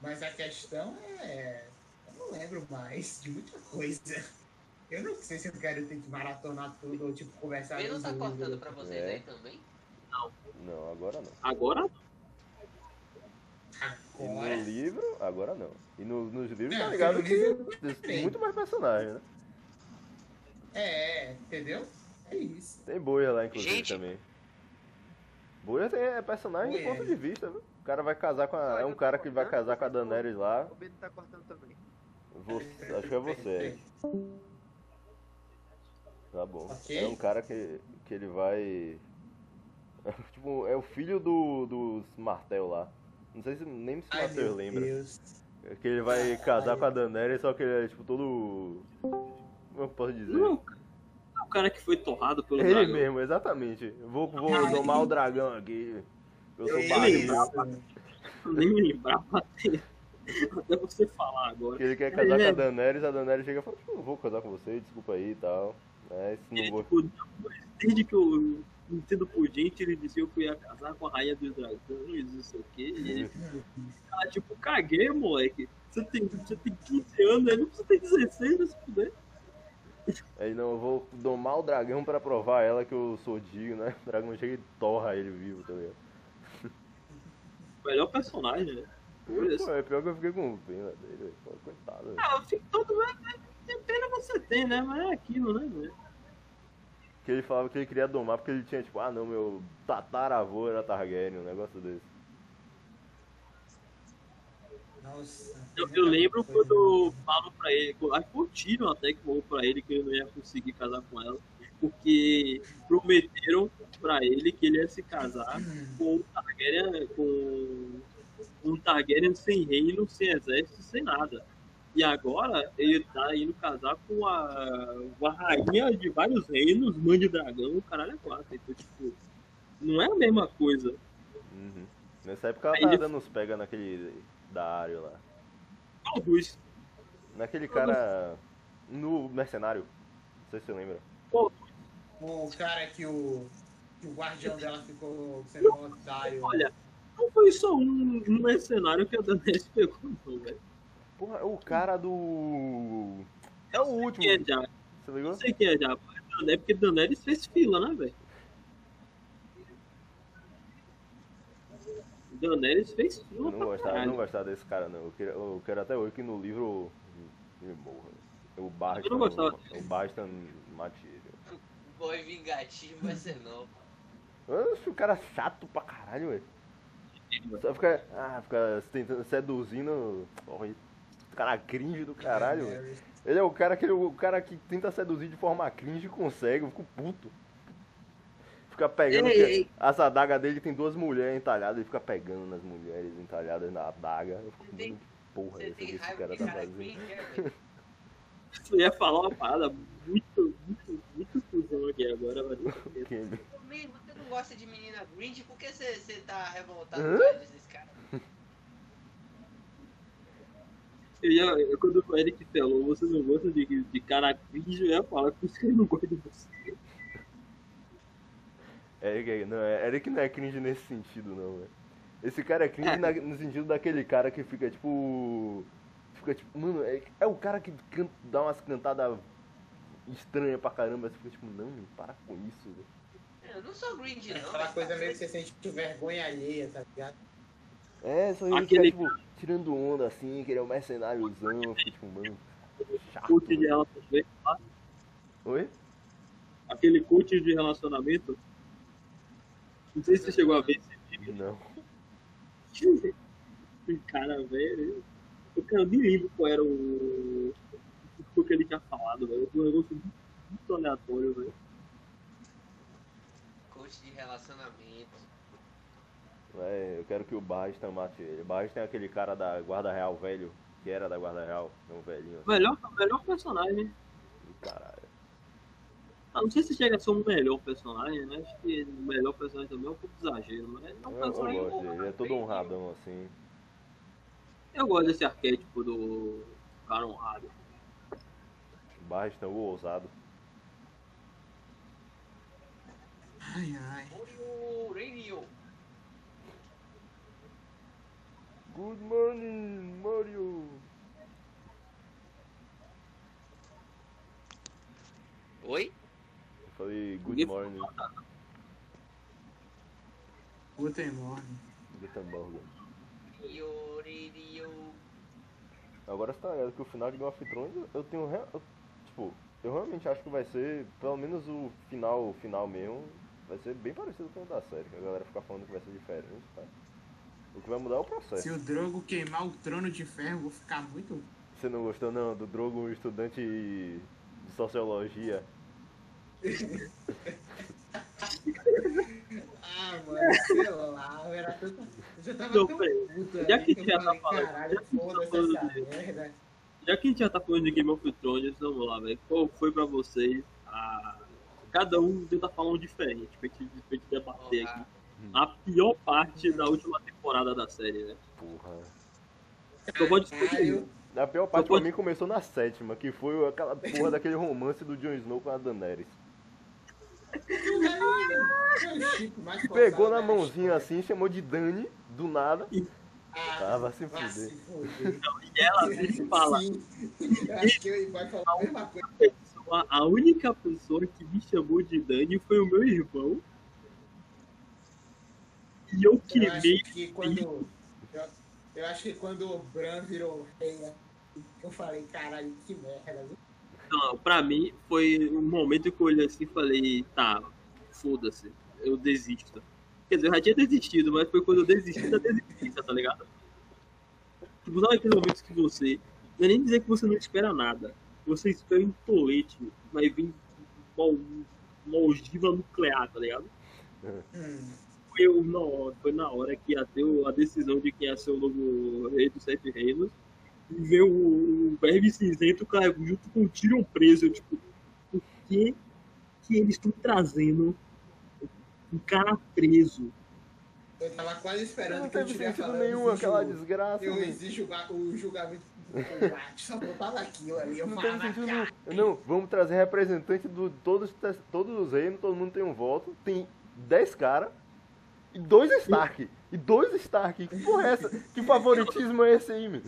Mas a questão é. Eu não lembro mais de muita coisa. Eu não sei se eu quero ter que maratonar tudo ou tipo conversar Ele não tá cortando pra vocês É. aí também? Não, agora não. Agora, E Agora. no livro, agora não. E no- nos livros, É, tá ligado livro tem muito mais personagem, né? É, entendeu? É isso. Tem Boia lá, inclusive, Gente. também. Boia tem é personagem de Boia. ponto de vista, viu? O cara vai casar com a. É um cara que vai casar com a Daenerys lá. O Beto tá cortando também. Você, acho que é você. Tá bom. É um cara que, que ele vai. tipo, é o filho do, dos Martel lá. Não sei se nem se o Ai, Martel lembra. Deus. É Que ele vai casar com a Daenerys, só que ele é tipo todo. Como eu posso dizer? não, é o cara que foi torrado pelo Ele dragão. mesmo, exatamente. Vou, vou Ai. domar o dragão aqui. Eu sou barriga. Nem me lembrar pra ter. Até você falar agora. Ele quer casar com a Daenerys, a Daenerys chega e fala, tipo, eu vou casar com você, desculpa aí e tal. É, isso não Ele, vou. tipo, desde que eu entendo por gente, ele dizia que eu ia casar com a rainha dos dragões, não sei o quê. E ele, cara, tipo, caguei, moleque. Você tem, você tem 15 anos, ele você tem 16, vai se fuder. Aí não, eu vou domar o dragão pra provar ela que eu sou digno, né? O dragão chega e torra ele vivo, tá ligado? Melhor personagem, né? Pô, é pior que eu fiquei com pena dele. Pô, coitado. Ah, eu fico todo mundo. Tem pena você tem, né? Mas é aquilo, né, velho? Que ele falava que ele queria domar porque ele tinha, tipo, ah não, meu tataravô era Targaryen, um negócio desse. Nossa. Eu, eu lembro quando falam pra ele, acho que Tyrion até que falou pra ele que ele não ia conseguir casar com ela, porque prometeram pra ele que ele ia se casar com um Targaryen, com um Targaryen sem reino, sem exército, sem nada. E agora ele tá indo casar com a, uma rainha de vários reinos, mãe de dragão, o caralho é quatro. Então, tipo, não é a mesma coisa. Uhum. Nessa época ela tava ele- dando uns pega naquele da área lá. Todos. Naquele cara. No mercenário. Não sei se você lembra. O cara que o, que o guardião dela ficou sendo otário. Olha, não foi só um, um mercenário que a Daenerys pegou, não, velho. Porra, o cara do. É o último. Quem é já? Você ligou? Não sei quem é já. É porque Daenerys fez fila, né, velho? Daenerys fez Eu fila não gostava, não gostava desse cara não. Eu quero, eu quero até hoje que no livro ele morra. O Barstan. Eu não gostava. O Barstan mate ele. Boy vingativo vai ser não. Acho o cara chato pra caralho, velho. Só fica. Ah, fica tentando seduzindo. Porra, cara cringe do caralho, velho. Ele é o cara que ele- o cara que tenta seduzir de forma cringe e consegue, eu fico puto. Fica pegando. Ei, que- ei. As adagas dele tem duas mulheres entalhadas, ele fica pegando nas mulheres entalhadas na adaga. Eu fico, Tem- porra é esse raiva cara tá fazendo? é, velho? Eu ia falar uma parada muito, muito, muito fusão aqui agora, velho. Quem- Man, você não gosta de menina cringe? Por que você, você tá revoltado Hã? com esse cara? Eu ia, eu, quando o Eric falou, você não gosta de, de cara cringe, eu ia falar por isso que ele não gosta de você. Eric, não, é- Eric não é cringe nesse sentido, não, velho. Esse cara é cringe É. na- no sentido daquele cara que fica, tipo... Fica, tipo, mano, é, é o cara que can- dá umas cantadas estranhas pra caramba. Você fica, tipo, não, meu, para com isso, velho. Eu não sou cringe, não. Aquela coisa tá meio que você sente vergonha alheia, tá ligado? É, só ele Aquele- fica, tipo, tirando onda, assim, que ele é um mercenáriozão. Fica, tipo, mano, chato. De relacionamento, tá? Oi? aquele coach de relacionamento. Não sei se você chegou a ver esse Não. vídeo. O cara, velho. Eu cara, nem lembro qual era o. O que ele tinha falado, velho. Foi um negócio muito, muito aleatório, velho. Coach de relacionamento. É, eu quero que o Barristan mate ele. O Barristan é aquele cara da Guarda Real velho, que era da Guarda Real, é um velhinho assim, Melhor, melhor personagem. caralho. Ah, não sei se chega a ser o melhor personagem, né? Acho que o melhor personagem também é um pouco exagero, mas é um Eu, eu personagem. gosto dele, ele é todo honradão assim. Eu gosto desse arquétipo do cara honrado. Barristan, o ousado. Ai, ai. Mario Radio. Good morning, Mario! Oi? Eu falei good morning, Guten Morning. Gutenberg. Radio, radio. Agora você tá ligado que o final de Game of Thrones eu tenho. tipo, eu realmente acho que vai ser, pelo menos o final, o final mesmo, vai ser bem parecido com o da série, que a galera fica falando que vai ser diferente, tá? O que vai mudar é o processo. Se o Drogo queimar o trono de ferro, eu vou ficar muito. Você não gostou não do Drogo estudante de sociologia? Ah, mano, sei lá, eu era tanto. Eu já tava Não, tão peraí. puto Já que já tá falando- caralho, já que tá foda-se falando essa de- merda. Já que a gente já tá falando de Game of Thrones, vamos lá, velho. Qual foi pra vocês a... Cada um tenta falar um diferente, pra gente, pra gente debater aqui. A pior parte da última temporada da série, né? Porra. Só pode escolher. A pior parte pode- pra mim começou na sétima, que foi aquela porra daquele romance do Jon Snow com a Daenerys. Pegou na mãozinha assim, chamou de Dani, do nada. Ah, Tava se vai se fuder. E ela mesmo fala, Sim, eu acho que ele vai falar a mesma coisa. A única pessoa que me chamou de Dani foi o meu irmão. E eu Eu queimei que quando, Eu acho que quando o Bran virou rei, eu falei, caralho, que merda. viu? Não, pra mim foi um momento que eu olhei assim e falei, tá, foda-se, eu desisto. Quer dizer, eu já tinha desistido, mas foi quando eu desisti da desistência, tá ligado? Tipo, sabe aqueles momentos que você. Não é nem dizer que você não espera nada. Você espera um tolete, vai vir uma, uma ogiva nuclear, tá ligado? Hum. Eu, na hora, foi na hora que ia ter a decisão de quem ia ser o novo rei dos sete reinos. E ver o, o Verme Cinzento cara, junto com o Tyrion preso. Eu, tipo, por que, que eles estão trazendo um cara preso? Eu tava quase esperando Não que eu teve tivesse sentido nenhum aquela desgraça. Eu né? exijo o julgamento só faltava aquilo ali. Eu Não falava, sentido nenhum. Não, vamos trazer representante de todos, todos os reinos, todo mundo tem um voto. Tem 10 caras e dois Stark. E dois Stark. Que porra é essa? Que favoritismo é esse aí, meu?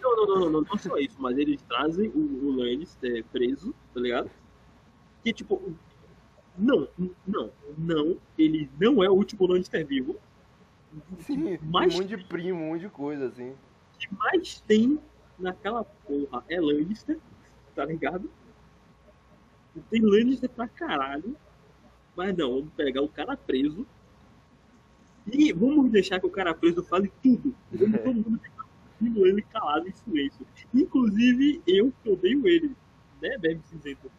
Não, não, não, não, não, não só isso, mas eles trazem o, o Lannister preso, tá ligado? Que tipo, não, não, não, ele não é o último Lannister vivo. Sim, Mas- um monte de primo, um monte de coisa, assim. O que mais tem naquela porra é Lannister, tá ligado? Tem Lannister pra caralho. Mas não, vamos pegar o cara preso. E vamos deixar que o cara preso fale tudo. Vamos todo mundo ficar ouvindo ele calado em silêncio. Inclusive eu que odeio ele. Né, Bebe Cinzento?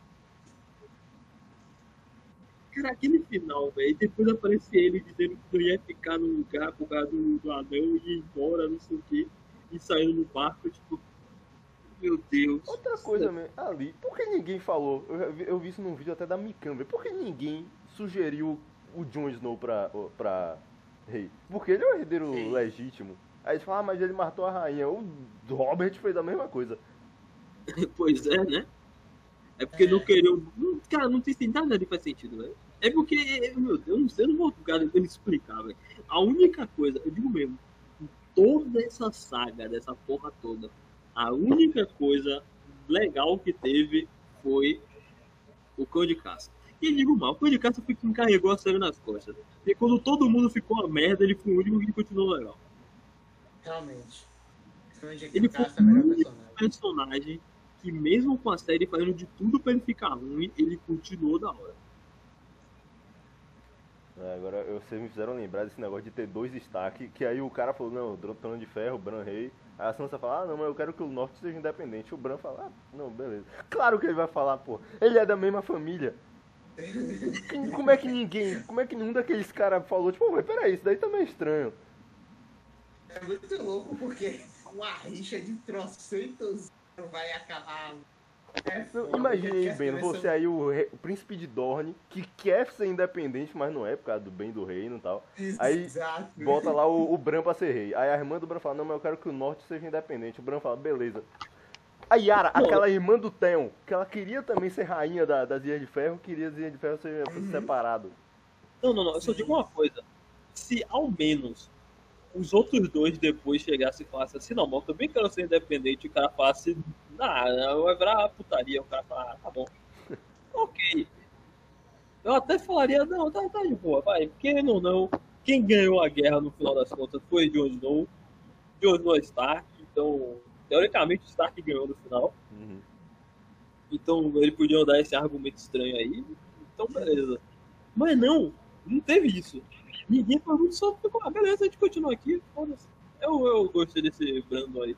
Cara, aquele final, velho. Depois aparece ele dizendo que não ia ficar no lugar por causa do, do anel e ir embora, não sei o quê. E saindo no barco, tipo. Meu Deus. Outra coisa, man, ali, por que ninguém falou? Eu, vi- eu vi isso num vídeo até da Mikan. Por que ninguém sugeriu o Jon Snow pra, pra rei? Porque ele é o herdeiro Sim. legítimo. Aí eles falam, ah, mas ele matou a rainha. O Robert fez a mesma coisa. Pois é, né? É porque É. não queriam. Cara, não tem nada ali faz sentido, velho. É porque, meu Deus, eu não sei, eu não vou ficar tentando explicar, velho. A única coisa, eu digo mesmo, toda essa saga, dessa porra toda, a única coisa legal que teve foi o cão de caça. E digo mal, o cão de caça foi quem carregou a série nas costas. E quando todo mundo ficou a merda, ele foi o único que continuou legal. Realmente. Ele foi é o muito- personagem. personagem que mesmo com a série fazendo de tudo pra ele ficar ruim, ele continuou da hora. É, agora eu- vocês me fizeram lembrar desse negócio de ter dois destaques, que aí o cara falou, não, Trono de Ferro, Bran Rei. Aí a Sansa fala, ah não, mas eu quero que o Norte seja independente. O Bran fala, ah, não, beleza. Claro que ele vai falar, pô. Ele é da mesma família. Como é que ninguém, como é que nenhum daqueles caras falou, tipo, mas peraí, isso daí também é estranho. É muito louco porque uma rixa de trocentos vai acabar. Foda, Imagine aí, as Ben, coisas você aí, o, rei- o príncipe de Dorne, que quer ser independente, mas não é por causa do bem do reino e tal. Aí, Exato. Bota lá o, o Bran pra ser rei. Aí a irmã do Bran fala, não, mas eu quero que o norte seja independente. O Bran fala, beleza. A Yara, Não. aquela irmã do Theon, que ela queria também ser rainha da, das Ilhas de Ferro, queria as Ilhas de Ferro ser Uhum. separado. Não, não, não, eu só digo uma coisa. Se ao menos os outros dois depois chegassem e falassem assim, não, mas eu também quero ser independente, e o cara falasse, ah, vai virar putaria, o cara fala, ah, tá bom. ok. Eu até falaria, não, tá, tá de boa, vai, querendo ou não, quem ganhou a guerra no final das contas foi Jon Snow, Jon Snow é Stark, então, teoricamente Stark ganhou no final, Uhum. então ele podia dar esse argumento estranho aí, então beleza. Mas não, não teve isso. Ninguém falou só ficou, ah, beleza, a gente continua aqui, foda-se. Eu, eu gostei desse Brandon aí.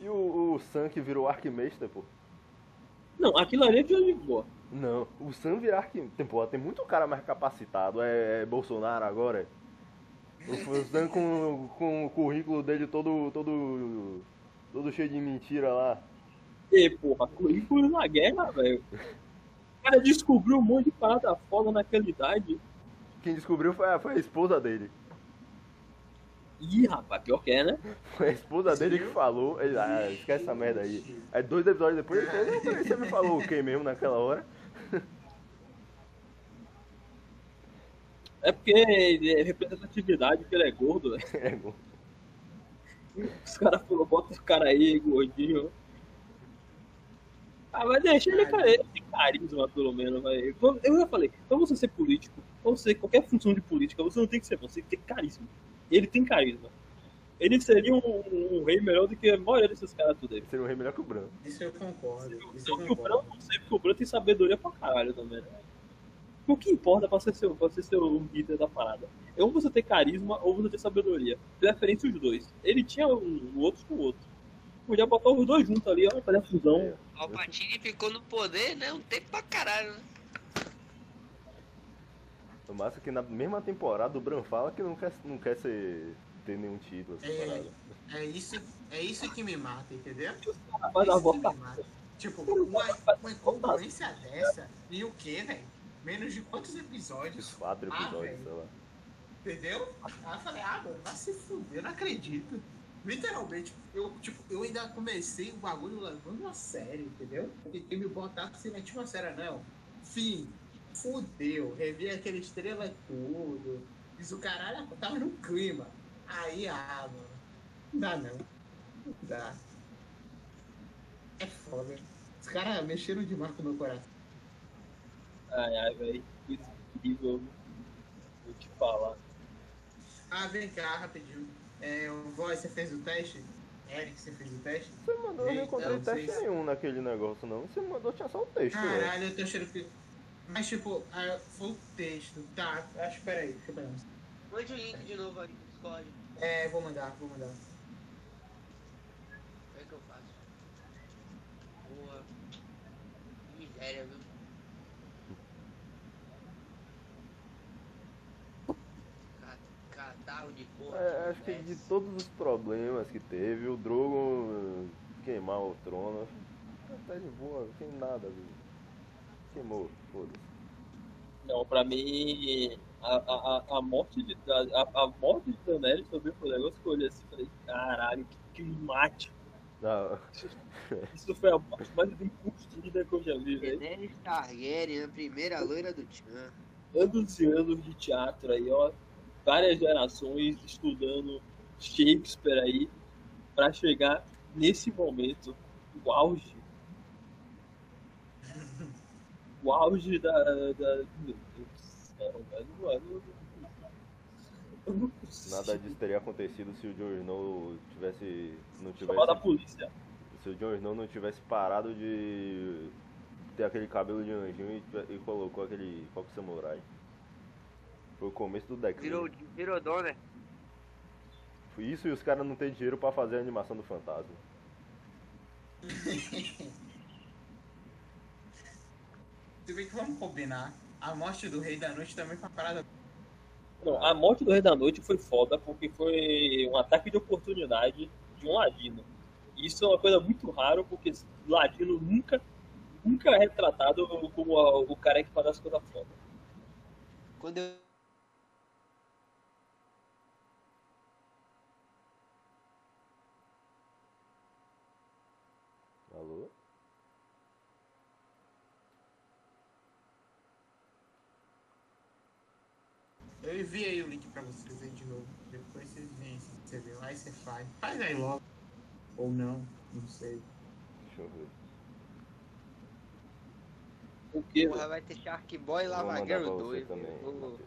E o, o Sam que virou Arquimestre, pô. Não, aquilo ali é de boa. Não, o Sam virar Arquimestre. Tem, pô, tem muito cara mais capacitado. É, é Bolsonaro agora. é. O o Sam com, com o currículo dele todo, todo, todo cheio de mentira lá. E, porra, currículo na guerra, velho. O cara descobriu um monte de parada foda naquela idade. Quem descobriu foi a, foi a esposa dele. Ih, rapaz, pior que é, né? Foi a esposa dele que falou. Ele, ah, esquece essa merda aí. Aí dois episódios depois ele falou, você me falou o que mesmo naquela hora? É porque é representatividade, porque ele é gordo, velho. É, bom. Os caras falaram, bota o cara aí, gordinho. Ah, mas deixa ele, cara, ele tem carisma, pelo menos, velho. Eu já falei, pra você ser político, pra você qualquer função de política, você não tem que ser bom, você tem que ter carisma. Ele tem carisma. ele seria um, um rei melhor do que a maioria desses caras tudo aí. Seria um rei melhor que o Bran. Isso eu concordo. Isso Só eu que o Bran, concordo. não sei, porque o Bran tem sabedoria pra caralho também. né? O que importa pra ser seu, pra ser seu líder da parada? É ou você ter carisma ou você ter sabedoria. Preferência os dois. Ele tinha um, o outro com o outro. Podia botar os dois juntos ali, ó, fazer a fusão. O Palpatine ficou no poder, né? Um tempo pra caralho, né? O massa é que na mesma temporada o Bran fala que não quer, não quer ser, ter nenhum título. Essa É, é, isso, é isso que me mata, entendeu? Isso que volta. me mata. Tipo, uma, uma incongruência dessa. E o quê, velho? Menos de quantos episódios? Quatro Ah, episódios, velho. sei lá. Entendeu? Aí eu falei, ah, mano, vai se fuder, eu não acredito. Literalmente, eu, tipo, eu ainda comecei o bagulho levando a sério, entendeu? Porque quem me botasse na tipo, sério, não. Fim, fudeu, revi aquele estrela tudo. Fiz o caralho, eu tava no clima. Aí, ah, mano, não dá não. Não dá. É foda. Os caras mexeram demais com o meu coração. Ai, ai, velho. Que incrível. Vou te falar. Ah, vem cá, rapidinho. É, o Voz, você fez o teste? Eric, você fez o teste? Você mandou, eu não encontrei teste se- nenhum naquele negócio, não. Você mandou, tinha só o texto, velho. Caralho, eu tô achando que. Mas tipo, ah, foi o texto. Tá, acho, peraí, deixa eu pegar. Mande o link de novo aí no Discord. É, vou mandar, vou mandar. Como é que eu faço? Porra. Que miséria, viu? Ca- Catarro de porra. É, acho que de todos os problemas que teve, o Drogon eh, queimar o trono, tá de boa, não tem nada, viu? Queimou, foda-se. Não, pra mim, a, a, a- morte de a, a morte de Daenerys também foi um negócio que eu olhei assim e falei, caralho, que climático. Ah, Isso foi a morte mais bem construída que eu já vi, velho. Daenerys Targaryen, a primeira loira do Tchan. Anos e anos de teatro aí, ó. Várias gerações estudando Shakespeare aí, pra chegar nesse momento, o auge. O auge da. da... Meu Deus do céu, velho. Não nada disso teria acontecido se o Jon Snow tivesse. não Chamar da tivesse. polícia. Se o Jon Snow não tivesse parado de ter aquele cabelo de anjinho e, e colocou aquele coque samurai. Foi o começo do declínio. Virou, virou dona. Foi Isso e os caras não ter dinheiro pra fazer a animação do fantasma. Se bem que vamos combinar. A morte do Rei da Noite também foi uma parada. Não, a morte do Rei da Noite foi foda porque foi um ataque de oportunidade de um ladino. Isso é uma coisa muito rara porque ladino nunca, nunca é retratado como a- o cara que faz as coisas foda. Quando eu. Eu enviei o link pra vocês aí de novo. Depois vocês veem se você viu. Aí você faz. Faz aí logo. Ou não, não sei. Deixa eu ver. O quê? Porra, vai ter Shark Boy e Lava Girl pra você 2. também, Vou- Matheus.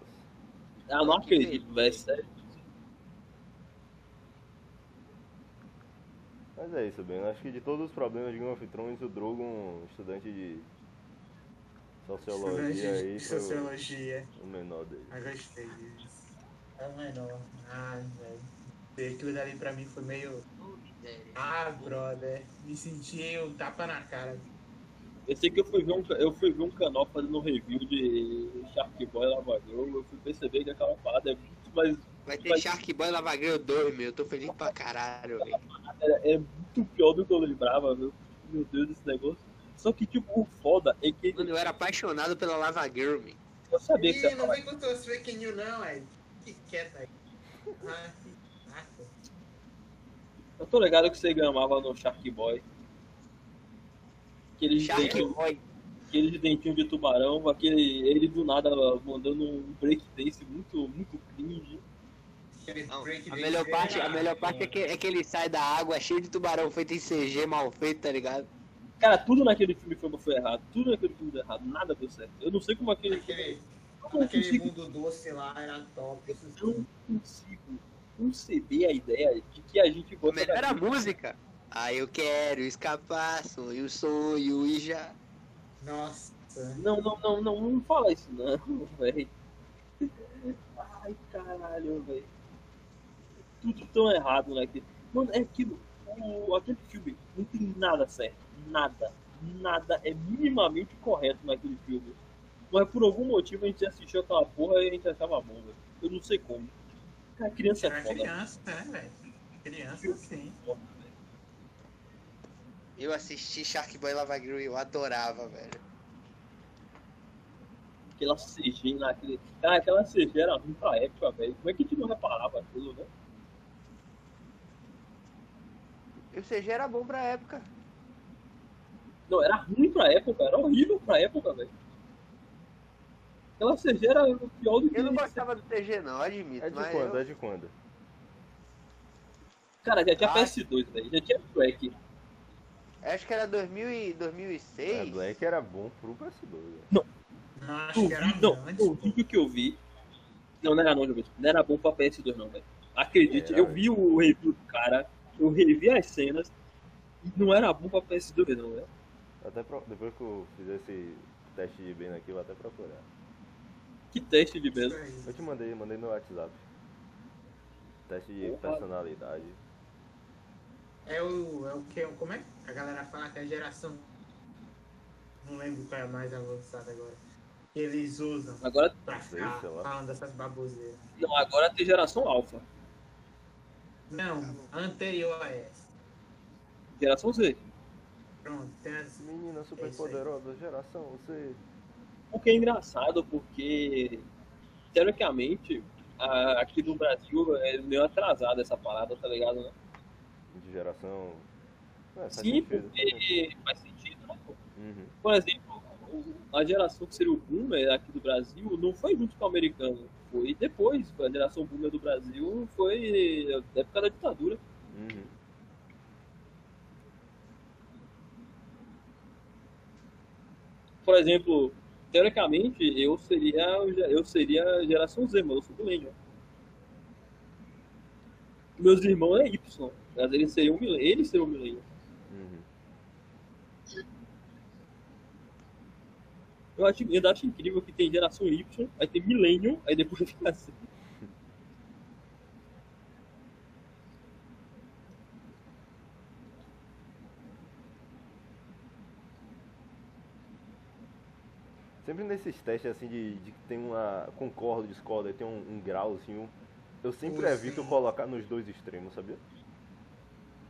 Ah, não acredito, velho. Sério. Mas é isso, Ben. Acho que de todos os problemas de Game of Thrones, o Drogon, estudante de sociologia aí, sociologia. o menor dele. Eu gostei disso. É o menor. Ah, velho. Aquilo dali pra mim foi meio. Ah, brother. Me senti um tapa na cara. Eu sei que eu fui ver um, eu fui ver um canal fazendo um review de Shark Boy Lava Girl, eu fui perceber que aquela parada é muito mais. Vai ter Mas- Shark Boy e Lava Girl 2, meu. Eu tô feliz pra caralho, velho. É, é muito pior do que eu lembrava, meu. Meu Deus, esse negócio. Só que, tipo, o foda é que Mano, eu era apaixonado pela Lava Girl, meu. eu sabia que você Ih, ia não vem com teus fake news, não, velho. Que quieta aí. Ah. Eu tô ligado que você gamava no Shark Boy. Aquele Shark dentinho, Boy. aquele dentinho de tubarão, aquele. Ele do nada mandando um breakdance muito, muito cringe. Não, a melhor parte, a melhor parte é que, é que ele sai da água cheio de tubarão feito em CG, mal feito, tá ligado? Cara, tudo naquele filme foi, foi errado. Tudo naquele filme deu errado. Nada deu certo. Eu não sei como aquele. Aquele, não aquele consigo. mundo doce lá era top. Eu não consigo conceber a ideia de que a gente bota. melhor era a música. Ah, eu quero escapar, sonho, sonho e já. Nossa. Não, não, não, não, não fala isso não, velho. Ai, caralho, velho. Tudo tão errado, né? Mano, é aquilo. O, aquele filme não tem nada certo. Nada. Nada é minimamente correto naquele filme. Mas por algum motivo a gente assistiu aquela porra e a gente achava bom, velho. Eu não sei como. A criança é foda. criança, né, velho? Criança, sim. Eu assisti Shark Boy Lava Girl e eu adorava, velho. Aquela CG naquele. Cara, aquela CG era ruim pra época, velho. Como é que a gente não reparava aquilo, né? E o CG era bom pra época. Não, era ruim pra época, era horrível pra época, velho. Aquela CG era pior do que. Eu não gostava do TG não, admito. É de mas quando? eu- É de quando? Cara, já tinha Ah. PS2, velho. Já tinha Track. Acho que era 2000 e É, 2006. Black era bom pro PS2. velho. Não, acho que era Não, antes. o vídeo que eu vi. Não, não era não. Não era bom pra PS2, não, velho. Acredite, Era, eu vi o review do cara, eu revi as cenas e não era bom pra PS2, não, velho. Até pro- Depois que eu fizer esse teste de bem aqui, eu vou até procurar. Que teste de aí. Eu te mandei, mandei no WhatsApp. Teste de Porra. personalidade. É o, é o que? Como é? A galera fala que é a geração. Não lembro qual é a mais avançada agora. Que eles usam Agora, pra ficar falando dessas baboseiras. não, agora tem geração alfa. Não, anterior a essa. Geração Z. Pronto, tem as. Menina super É poderosa, geração Z. O que é engraçado, porque, teoricamente, a- aqui no Brasil é meio atrasada essa parada, tá ligado, né? De geração. É, faz Sim, sentido, faz sentido. porque faz sentido, né? Uhum. Por exemplo, a geração que seria o boomer aqui do Brasil não foi junto com o americano. Foi depois. A geração boomer do Brasil foi na época da ditadura. Uhum. Por exemplo, teoricamente, eu seria, eu seria a geração Z, mas eu sou millennial. Meus irmãos é Y, mas eles seriam, eles seriam. Uhum. Eu acho, eu acho incrível que tem geração Y, aí tem millennial, aí depois fica assim. Sempre nesses testes assim de, de que tem uma. Concordo, discordo, aí tem um, um grau assim. um- eu sempre Sim. evito colocar nos dois extremos, sabia?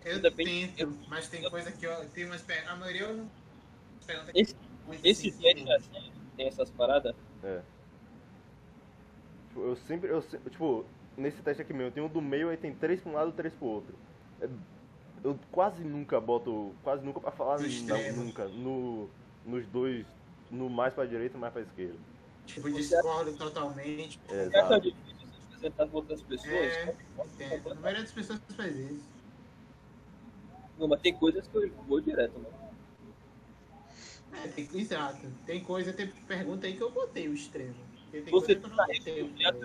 Eu Depende- tento, mas tem coisa que eu. Tem umas per- A maioria eu não. Esse, esse teste assim, tem essas paradas. É. Tipo, eu sempre, eu tipo, nesse teste aqui mesmo, tem um do meio, aí tem três pra um lado, três pro outro. É, eu quase nunca boto, quase nunca pra falar não, nunca, no, nos dois, no mais pra direita e mais pra esquerda. Tipo, discordo totalmente. É, É tá exato. se apresentar com outras pessoas. É, entendo. A maioria das pessoas faz isso. Não, mas tem coisas que eu vou direto, né? Exato. Tem coisa, tem pergunta aí que eu botei o extremo. Tem Você tá botei, respondendo ligado?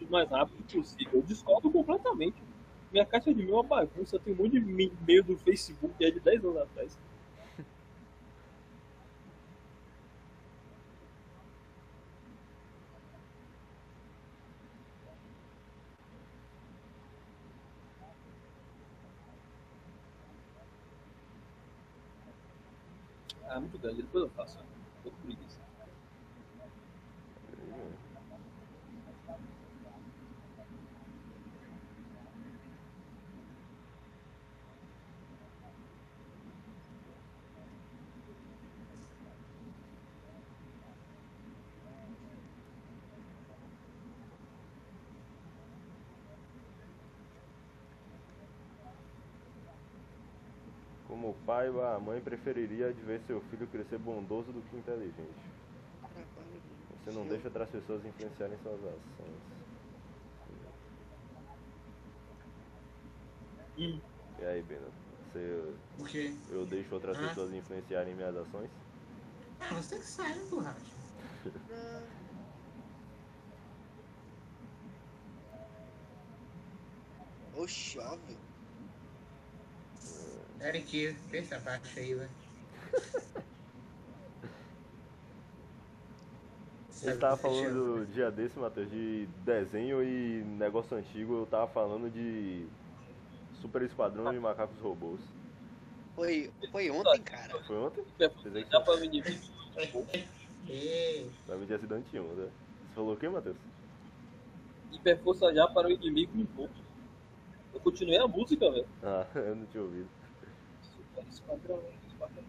os o mais rápido possível. Eu discordo completamente. Minha caixa de e-mail é uma bagunça. Tem um monte de e-mail do Facebook é de 10 anos atrás. Ah, muito grande. Depois eu faço. Tô com preguiça. Ou a mãe preferiria de ver seu filho crescer bondoso do que inteligente. Você não deixa outras pessoas influenciarem suas ações. Hum. E aí, Bena? Você, O quê? eu deixo outras Ah. pessoas influenciarem minhas ações? Ah, você que sai, borracha. Ô, chove. Eric, vê essa parte aí, velho. Ele tava falando do dia desse, Matheus, de desenho e negócio antigo, eu tava falando de Super Esquadrão de Macacos Robôs. Foi, foi ontem, cara. Foi ontem? Hiperforça já para o inimigo. Ei, Pra mim tinha sido anteontem, né? Você falou o quê, Matheus? Hiperforça já para o inimigo no ponto. Eu continuei a música, velho. Ah, eu não tinha ouvido. Super esquadrão, esquadrão.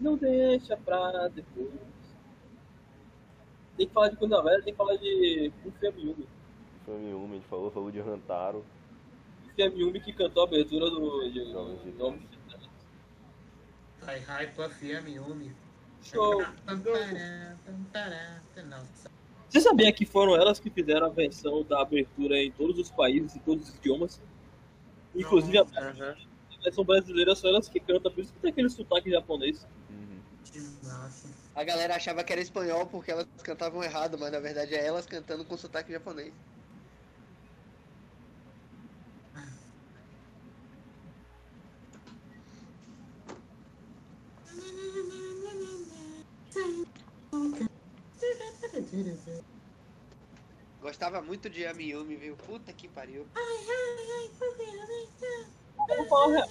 Não deixa pra depois. Tem que falar de coisa velha, tem que falar de. Foi um, a gente falou, falou de Rantaro. Fumi Yumi que cantou a abertura do de, Jovens Titãs. Hi, Puffy, Yumi. Show! Nossa. Você sabia que foram elas que fizeram a versão da abertura em todos os países, em todos os idiomas? Inclusive a Aham. versão brasileira são elas que cantam, por isso que tem aquele sotaque japonês. Uhum. A galera achava que era espanhol porque elas cantavam errado, mas na verdade é elas cantando com sotaque japonês. Gostava muito de Yami Yumi, viu? Puta que pariu. Vou falar a real,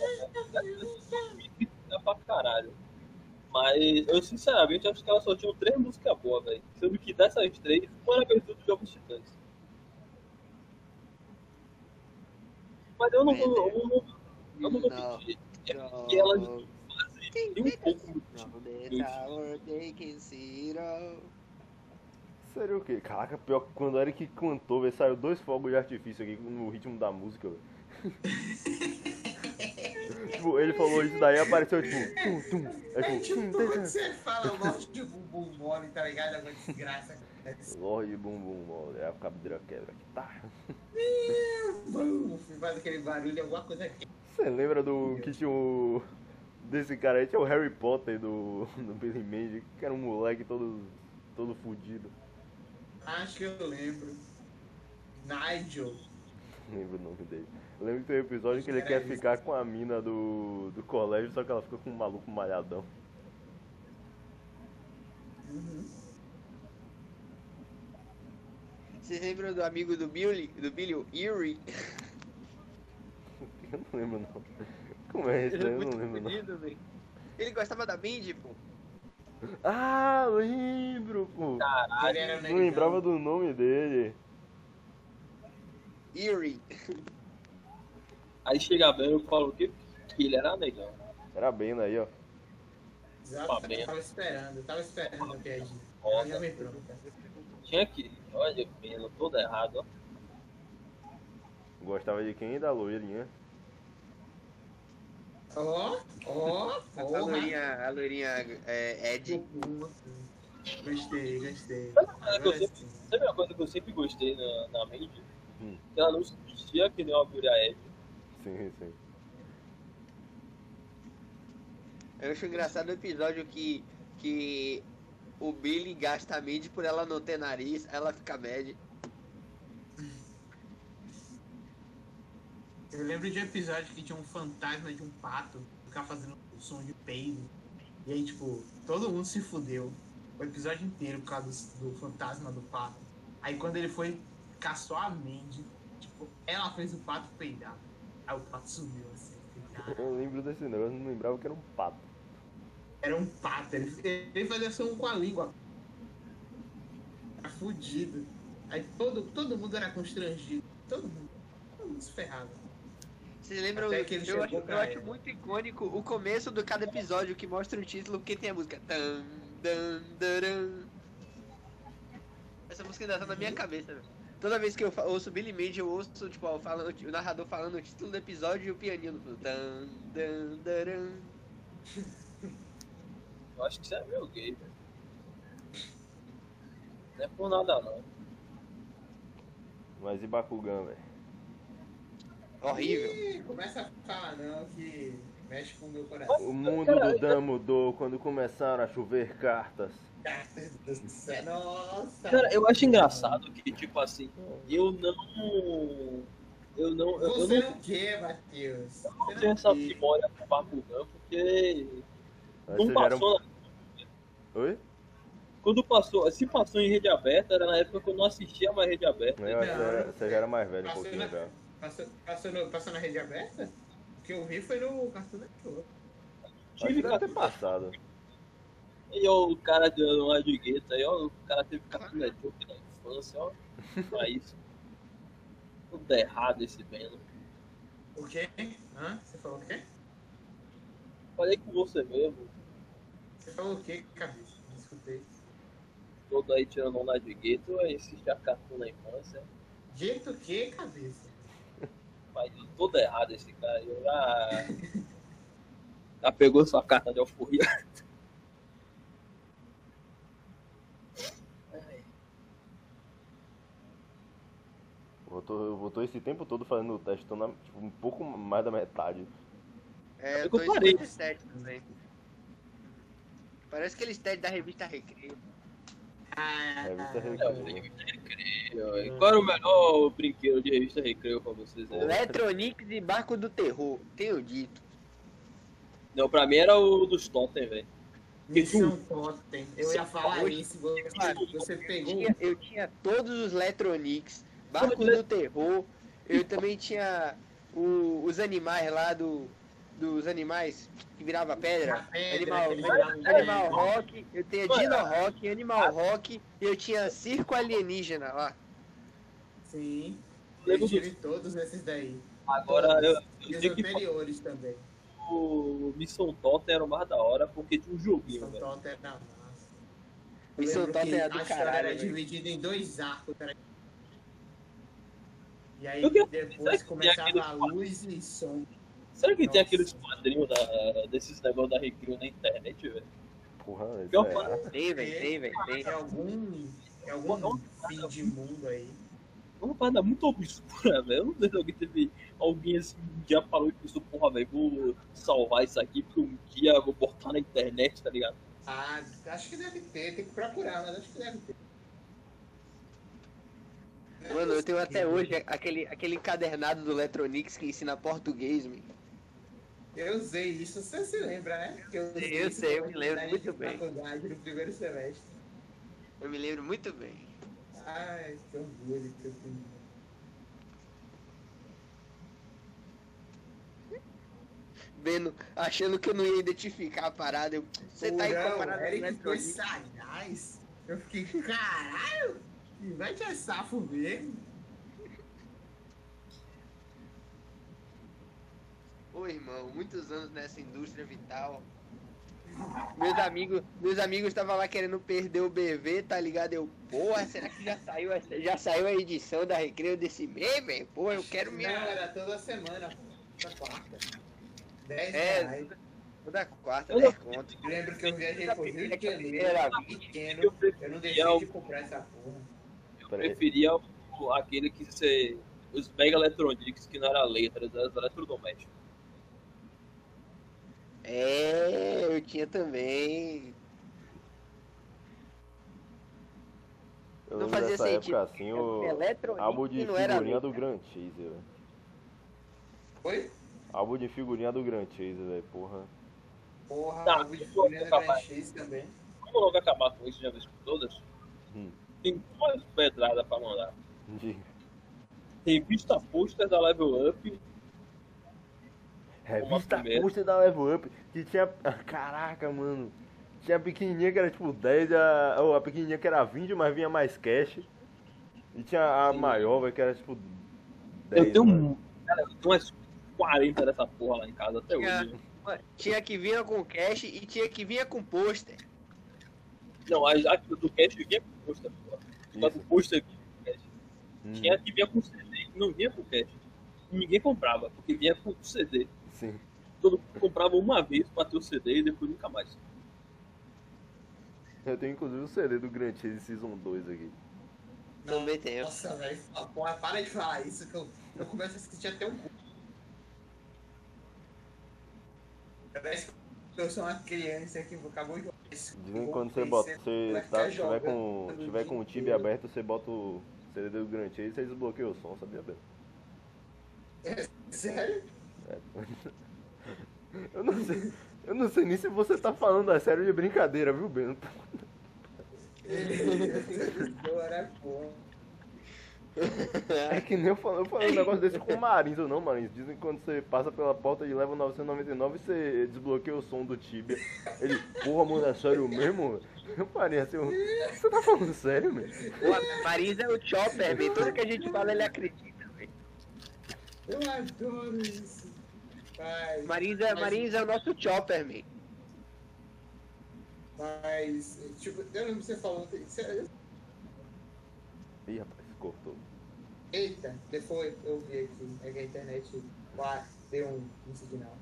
é pra caralho. Mas eu sinceramente acho que elas só tinham três músicas boas, velho. Sendo que dessas três, uma era a abertura do Jogos Titãs. Mas eu não vou. Eu não, eu não vou Não. pedir. É porque Não. fazem um pouco Não, that's our they can see it all. Seria o quê? Caraca, pior que quando o Eric cantou, velho, saiu dois fogos de artifício aqui no ritmo da música, tipo, ele falou isso daí apareceu tipo, tum, tum. É É tipo, tipo tum, quando você fala nome de bumbum mole, tá ligado? É uma desgraça. Lorde bumbum mole, é a cabreira quebra aqui, tá? Faz aquele barulho, alguma coisa aqui. Você lembra do que tinha o. desse cara aí? Tinha o Harry Potter do, do Billy Mandy, que era um moleque todo, todo fudido. Acho que eu lembro. Nigel. Não lembro o nome dele. Eu lembro que tem um episódio que ele quer ficar com a mina do, do colégio, só que ela fica com um maluco malhadão. Uhum. Vocês lembram do amigo do Billy, do Billy, o Erie? Eu não lembro não. Como é esse? Ele é Eu não lembro não. Ele gostava da Mindy, pô. Ah, lembro, pô. Caralho. Não lembrava do nome dele. Erie. Aí chega bem eu falo o quê? Que ele era negão. Era bem aí, ó. Exato, eu tava esperando, eu tava esperando a piadinha. Ó, Ela já me pronta. Tinha que. Olha, pelo todo errado, ó. Gostava de quem? Da loirinha. Ó, ó, A porra. loirinha, a loirinha é, Ed. Gostei, gostei. Sabe uma coisa que eu sempre, sim. sabe uma coisa que eu sempre gostei na, na Mandy? Hum. Que ela não se vestia que nem uma Guria Eve. Sim, sim. Eu acho engraçado o episódio que, que o Billy gasta a Mindy por ela não ter nariz, ela fica mad. Eu lembro de um episódio que tinha um fantasma de um pato ficar fazendo um som de peido. E aí, tipo, todo mundo se fudeu. O episódio inteiro por causa do, do fantasma do pato. Aí quando ele foi, caçou a Mandy, tipo, ela fez o pato peidar. Aí o pato sumiu assim. Cara, Eu lembro desse negócio, não lembrava que era um pato. Era um pato, ele, ele fazia som com a língua. Tá fudido. Aí todo, todo mundo era constrangido. Todo mundo. Todo mundo se ferrava. Vocês lembram? Até que ele eu acho, eu acho muito icônico o começo do cada episódio que mostra o título porque tem a música. Tan, dan, daran. Essa música ainda tá na minha cabeça, velho. Toda vez que eu ouço Billy Mandy, eu ouço tipo, ó, falando, o narrador falando o título do episódio e o pianinho no fundo. Tan, dan, daran. Eu acho que você é meio gay, velho. Não é por nada não. Mas e Bakugan, velho? Horrível. Ih, começa a falar não que Mexe com o meu coração. O mundo do Dan mudou quando começaram a chover cartas. Cartas do céu. Nossa. Cara, eu acho engraçado que, tipo assim, eu não. Eu não. Eu, eu Você não não quer, Matheus. não Você tenho não essa memória pro Bakugão, porque. Aí Não era passou. Oi? Quando passou. Se passou em rede aberta, era na época que eu não assistia mais rede aberta. Eu acho que Não. era- você já era mais velho um pouquinho na- já. Passou, passou, no, passou na rede aberta? O que eu vi foi no Cartoon Network. Acho que deve ter passado. E ó, o cara dando uma de gueta aí, ó, o cara teve Cartoon Network na infância, ó. Pra isso. Tudo errado esse Venom. O quê? Hã? Você falou o quê? Falei com você mesmo, Você falou o quê, cabeça? Não escutei. todo aí tirando onda de gueto, aí assistia Cartoon na infância. Jeito o quê, cabeça? Faz todo errado esse cara. Eu já. Já pegou sua carta de alforria. Voltou, voltou esse tempo todo fazendo o teste, tô na, tipo, um pouco mais da metade. É, Eu parei. 57 também. Parece aquele stat da revista Recreio. Ah, Revista É, Recreio. revista Recreio. E Qual era o melhor brinquedo de revista Recreio pra vocês? aí? Electronics e Barco do Terror, tenho dito. Não, pra mim era o dos Totem, velho. Missão Totem. Eu ia falar hoje- isso. Você, Eu pegou. tinha, eu tinha todos os Electronics, Barco do Terror, eu também tinha o- os animais lá do. Dos animais que virava pedra. Pedra, Animal, virava um Animal. Rock, eu tinha Dino Rock, Animal Rock e eu tinha Circo Alienígena lá. Sim. Eu tive todos esses daí. Agora eu, E eu os sei que anteriores também. o Missão Totem era o mais da hora porque tinha um joguinho, Missão. Totem era massa. Eu Missão que era do a caralho, era dividida em dois arcos. Era... E aí Eu depois começava a luz e som. Será que tem Nossa. aqueles quadrinhos da, desses negócios da Recreio na internet, velho? Porra, Pior é- que- Tem, velho, tem, velho, tem. Tem algum, tem algum fim de mundo aí. É uma parada muito obscura, velho. Eu não sei se alguém teve. Alguém assim, um dia parou e pensou, porra, velho, vou salvar isso aqui porque um dia eu vou botar na internet, tá ligado? Ah, acho que deve ter, tem que procurar, mas acho que deve ter. Mano, eu tenho até hoje aquele, aquele encadernado do Electronics que ensina português, man. Eu usei isso, você se lembra, né? Que eu, usei Eu sei, eu me lembro muito bem. faculdade no primeiro semestre. Eu me lembro muito bem. Ai, que orgulho que eu tenho. Vendo, achando que eu não ia identificar a parada. Eu, você tá aí com sagaz. Eu fiquei, caralho, que vai te safo mesmo. Ô irmão, muitos anos nessa indústria vital. Meus amigos, meus amigos estavam lá querendo perder o BV, tá ligado? Eu, porra, será que já saiu, a- já saiu a edição da Recreio desse mês, velho? Pô, eu quero Não, minha. era toda semana, toda quarta. 10 É, reais. Toda quarta, Eu 10 conto. Eu lembro que eu viajei pro Rio de Janeiro, Era pequeno, Eu não deixei de comprar essa porra. eu preferia aquele que você. Os Mega Electronics, que não era letras, era eletrodomésticos. É, eu tinha também. Eu Não fazia dessa sentido. época assim, o álbum de figurinha do Grand Chase, velho. Oi? Álbum de figurinha do Grand Chase, velho, porra. Porra, Tá, o vídeo vou da acabar. Grand Chase também. Como logo acabar com isso de uma vez por todas? Hum. Tem duas pedradas pra mandar. De- Revista pôster da Level Up. Revista pôster da Level Up, que tinha. Caraca, mano. Tinha a pequenininha que era tipo 10, a, ou a pequenininha que era 20, mas vinha mais cash. E tinha a Sim. maior, velho, que era tipo 10. Eu tenho mano. Cara, eu tenho umas 40 dessa porra lá em casa até Tinha- hoje. Tinha que vinha com cash e tinha que vinha com pôster. Não, a, a do Cash vinha com pôster, porra. Mas o pôster vinha com Cash. Hum, Tinha que vinha com CD, não vinha com Cash. E ninguém comprava, porque vinha com CD. Sim. Todo mundo comprava uma vez pra ter o CD e depois nunca mais. Eu tenho inclusive o CD do Grand Chase Season 2 aqui. Também tenho. Nossa, velho, porra, para de falar isso que eu, eu começo a sentir até um. Parece que eu sou uma criança que acabou de. Dizem que quando você bota, você tá, tiver com, tiver com o Tibia aberto, você bota o CD do Grand Chase e você desbloqueia o som, sabia bem? Sério? É. Eu não sei. Eu não sei nem se você tá falando a sério de brincadeira, viu, Bento? Pô. É que nem eu falei, eu falei um negócio desse com o Marins ou não, Marins. Dizem que quando você passa pela porta de level 999 você desbloqueia o som do Tibia. Ele, porra, mano, é sério mesmo? Eu parei assim, você tá falando sério, mesmo? O Marins é o Chopper, velho. Tudo que a gente fala ele acredita, velho. Eu adoro isso. Mas, Marins é, mas- Marins é o nosso Chopper, man. Mas, tipo, eu lembro que você falou. você- Ih, rapaz, cortou. Eita, depois eu vi aqui, é que a internet lá deu um, um sinal.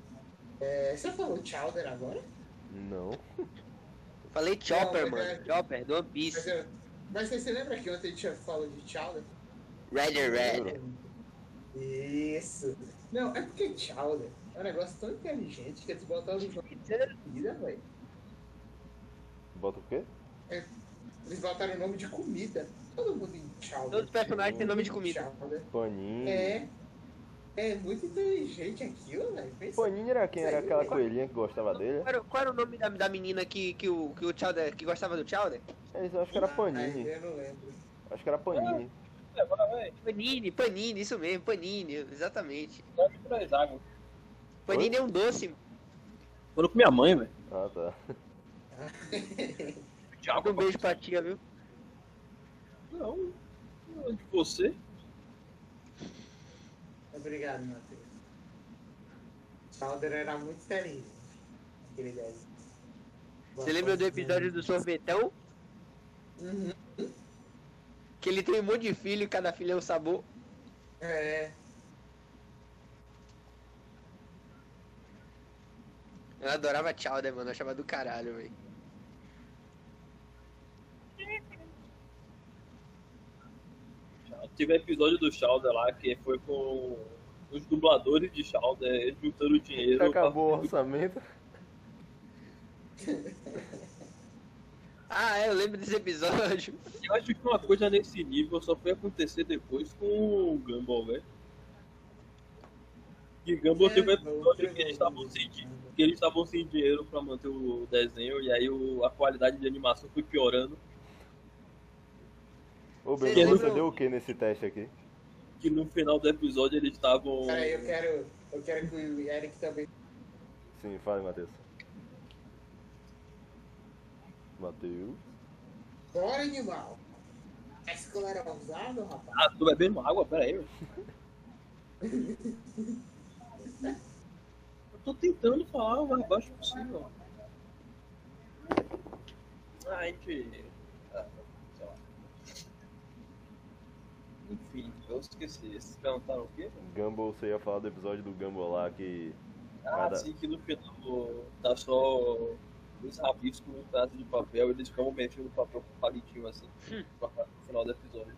É, você falou Chowder agora? Não. Falei Chopper, Não, mas mano. é- Chopper, do One Mas, Piece. eu, mas você lembra que ontem a gente falou de Chowder? Red Red. Isso. Não, é porque Chowder é um negócio tão inteligente que eles botaram no nome de comida, velho. Bota o quê? Eles botaram o nome de comida. Todo mundo em Chowder. Todos os personagens têm nome de comida. Chowder. Paninho. É. É muito inteligente aquilo, velho. Paninho era quem? Era aquela coelhinha que gostava dele? Qual era, qual era o nome da, da menina que, que, o, que o Chowder, que gostava do Chowder? É, acho que era Panini. eu não lembro. Acho que era Panini. É, Panini, Panini, isso mesmo, Panini, exatamente. misturar as águas. Panini é um doce. Quando com minha mãe, velho. Ah, tá. Diabo, Um beijo pra tia, viu? Não. não é De você? Obrigado, Matheus. Chowder era muito inteligente. Aquele desenho. Você lembra do episódio do sorvetão? Uhum. Que ele tem um monte de filho e cada filho é um sabor. É. Eu adorava Chowder, mano. Eu achava do caralho, velho. Teve episódio do Shouder lá que foi com os dubladores de Shouder juntando dinheiro. Acabou o pra- orçamento. Ah, é, eu lembro desse episódio. Eu acho que uma coisa nesse nível só foi acontecer depois com o Gumball, velho. Que Gumball teve um episódio que eles estavam sem, di- que eles estavam sem dinheiro pra manter o desenho e aí o- a qualidade de animação foi piorando. Ô, Bento, você lembram- deu o que nesse teste aqui? Que no final do episódio eles estavam. Peraí, eu quero. Eu quero que o Eric também. Sim, fala, Matheus. Matheus. Bora, animal! A escola era ousado, rapaz? Ah, tô bebendo água? Pera aí, velho. Eu tô tentando falar o mais baixo possível. Ah, a gente. ah, sei lá. Enfim, eu esqueci. Vocês perguntaram o quê? Gumball, você ia falar do episódio do Gumball lá que. Ah, Cada- sim, que no final tá só os rabiscos com um pedaço de papel e eles ficam mexendo o papel com palitinho assim. No final do episódio.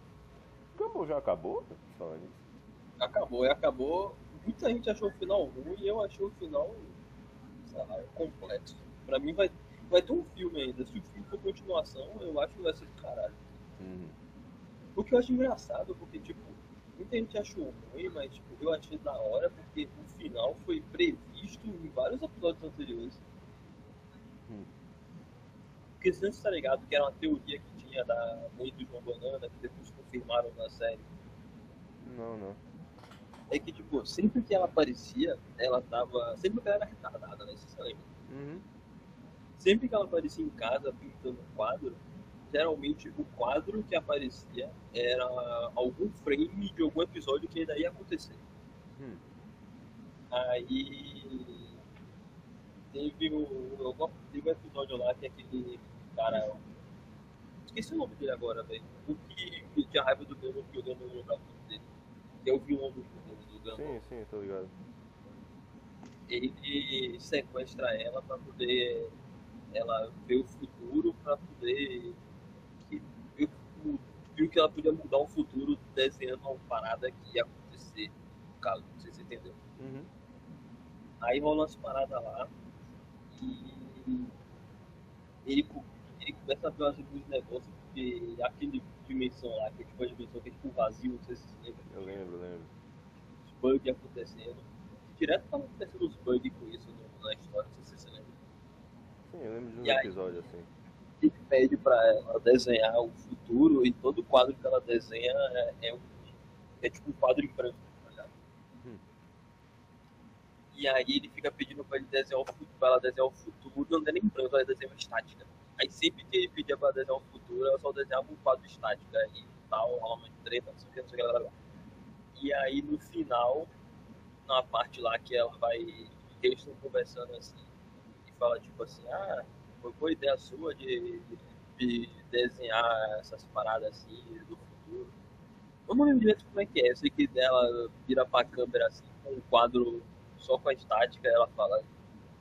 Gumball já acabou? Falando isso. acabou, e acabou. Muita gente achou o final ruim e eu achei o final, sei lá, complexo. Pra mim vai, vai ter um filme ainda. Se o filme for continuação, eu acho que vai ser do caralho. Uhum. O que eu acho engraçado, porque, tipo, muita gente achou ruim, mas tipo, eu achei da hora porque o final foi previsto em vários episódios anteriores. Hum. Porque você tá ligado que era uma teoria que tinha da mãe do João Banana, que depois confirmaram na série. Não, não. É que, tipo, sempre que ela aparecia, ela tava. Sempre que ela era retardada, né? Você lembra? Uhum. Sempre que ela aparecia em casa pintando um quadro, geralmente o quadro que aparecia era algum frame de algum episódio que ainda ia acontecer. Hum. Aí. Teve o. Teve um episódio lá que aquele cara. Esqueci o nome dele agora, velho. O que, que tinha raiva do Gano, que o não lembrava o nome dele. Que é o vilão do, do, Gano. Sim, sim, tô ligado. ele sequestra ela para poder ela ver o futuro para poder que viu, viu que ela podia mudar o futuro desenhando uma parada que ia acontecer no caso, não sei se você entendeu. Uhum. Aí rola umas paradas lá E ele, ele começa a ver alguns negócios, porque aquele dimensão lá, que é tipo a dimensão que é tipo vazio, não sei se você lembra, Eu lembro, lembro. os bugs acontecendo. Direto tava acontecendo uns bugs com isso no- na história, não sei se você lembra. Sim, eu lembro de um E aí? episódio assim. Ele pede pra ela desenhar o futuro e todo quadro que ela desenha é, é, um, é tipo um quadro em branco, tá ligado? Hum. E aí ele fica pedindo pra, ele desenhar o futuro, pra ela desenhar o futuro, não é nem branco, ela desenha uma estática. Aí sempre que ele pedia pra desenhar o futuro, ela só desenhava um quadro estático. E tal, uma treta, não sei o que, não sei o que, blá. E aí no final, na parte lá que ela vai. eles estão conversando assim, e fala tipo assim, ah, foi boa ideia sua de, de desenhar essas paradas assim do futuro. Eu não lembro direito como é que é, eu sei que ela vira pra câmera assim, com um quadro só com a estática, ela fala,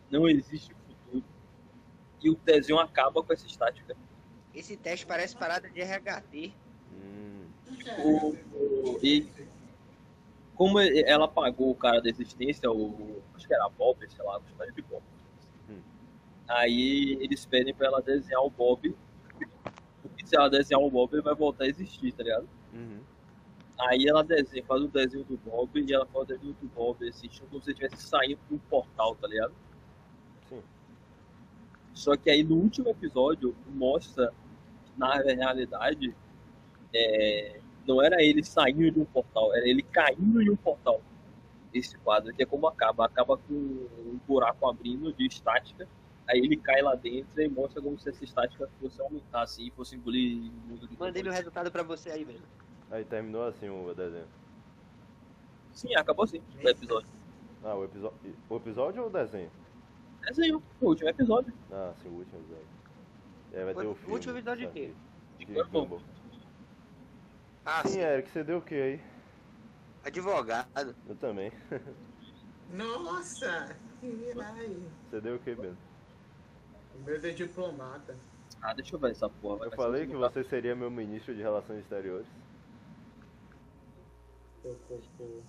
não existe. E o desenho acaba com essa estática. Esse teste parece parada de RHT. Hum, O, o- e como ela pagou o cara da existência, o, acho que era Bob, sei lá, acho que era de Bob. Hum. Aí eles pedem pra ela desenhar o Bob. Porque se ela desenhar o Bob, ele vai voltar a existir, tá ligado? uhum. Aí ela desenha, faz o desenho do Bob e ela faz o desenho do Bob, assim, como se estivesse saindo de um portal, tá ligado? Só que aí no último episódio mostra na realidade é, não era ele saindo de um portal, era ele caindo em um portal. Esse quadro, que é como acaba. Acaba com um buraco abrindo de estática. Aí ele cai lá dentro e mostra como se essa estática fosse aumentar assim, fosse engolir o mundo de Mandei meu todo. resultado pra você aí, velho. Aí terminou assim o desenho. Sim, acabou assim o episódio. Ah, o episódio. O episódio ou o desenho? Desenho, o último episódio. Ah, sim, o último episódio. É, vai ter O o filme. último episódio de tá, quê? De De Gumball. Ah, Sim, sim. Eric, você deu o que aí? Advogado. Eu também. Nossa! Ai, Você deu o que, Ben? o meu é diplomata. Ah, deixa eu ver essa porra. Eu falei que você seria meu ministro de Relações Exteriores. Pô, pô, pô.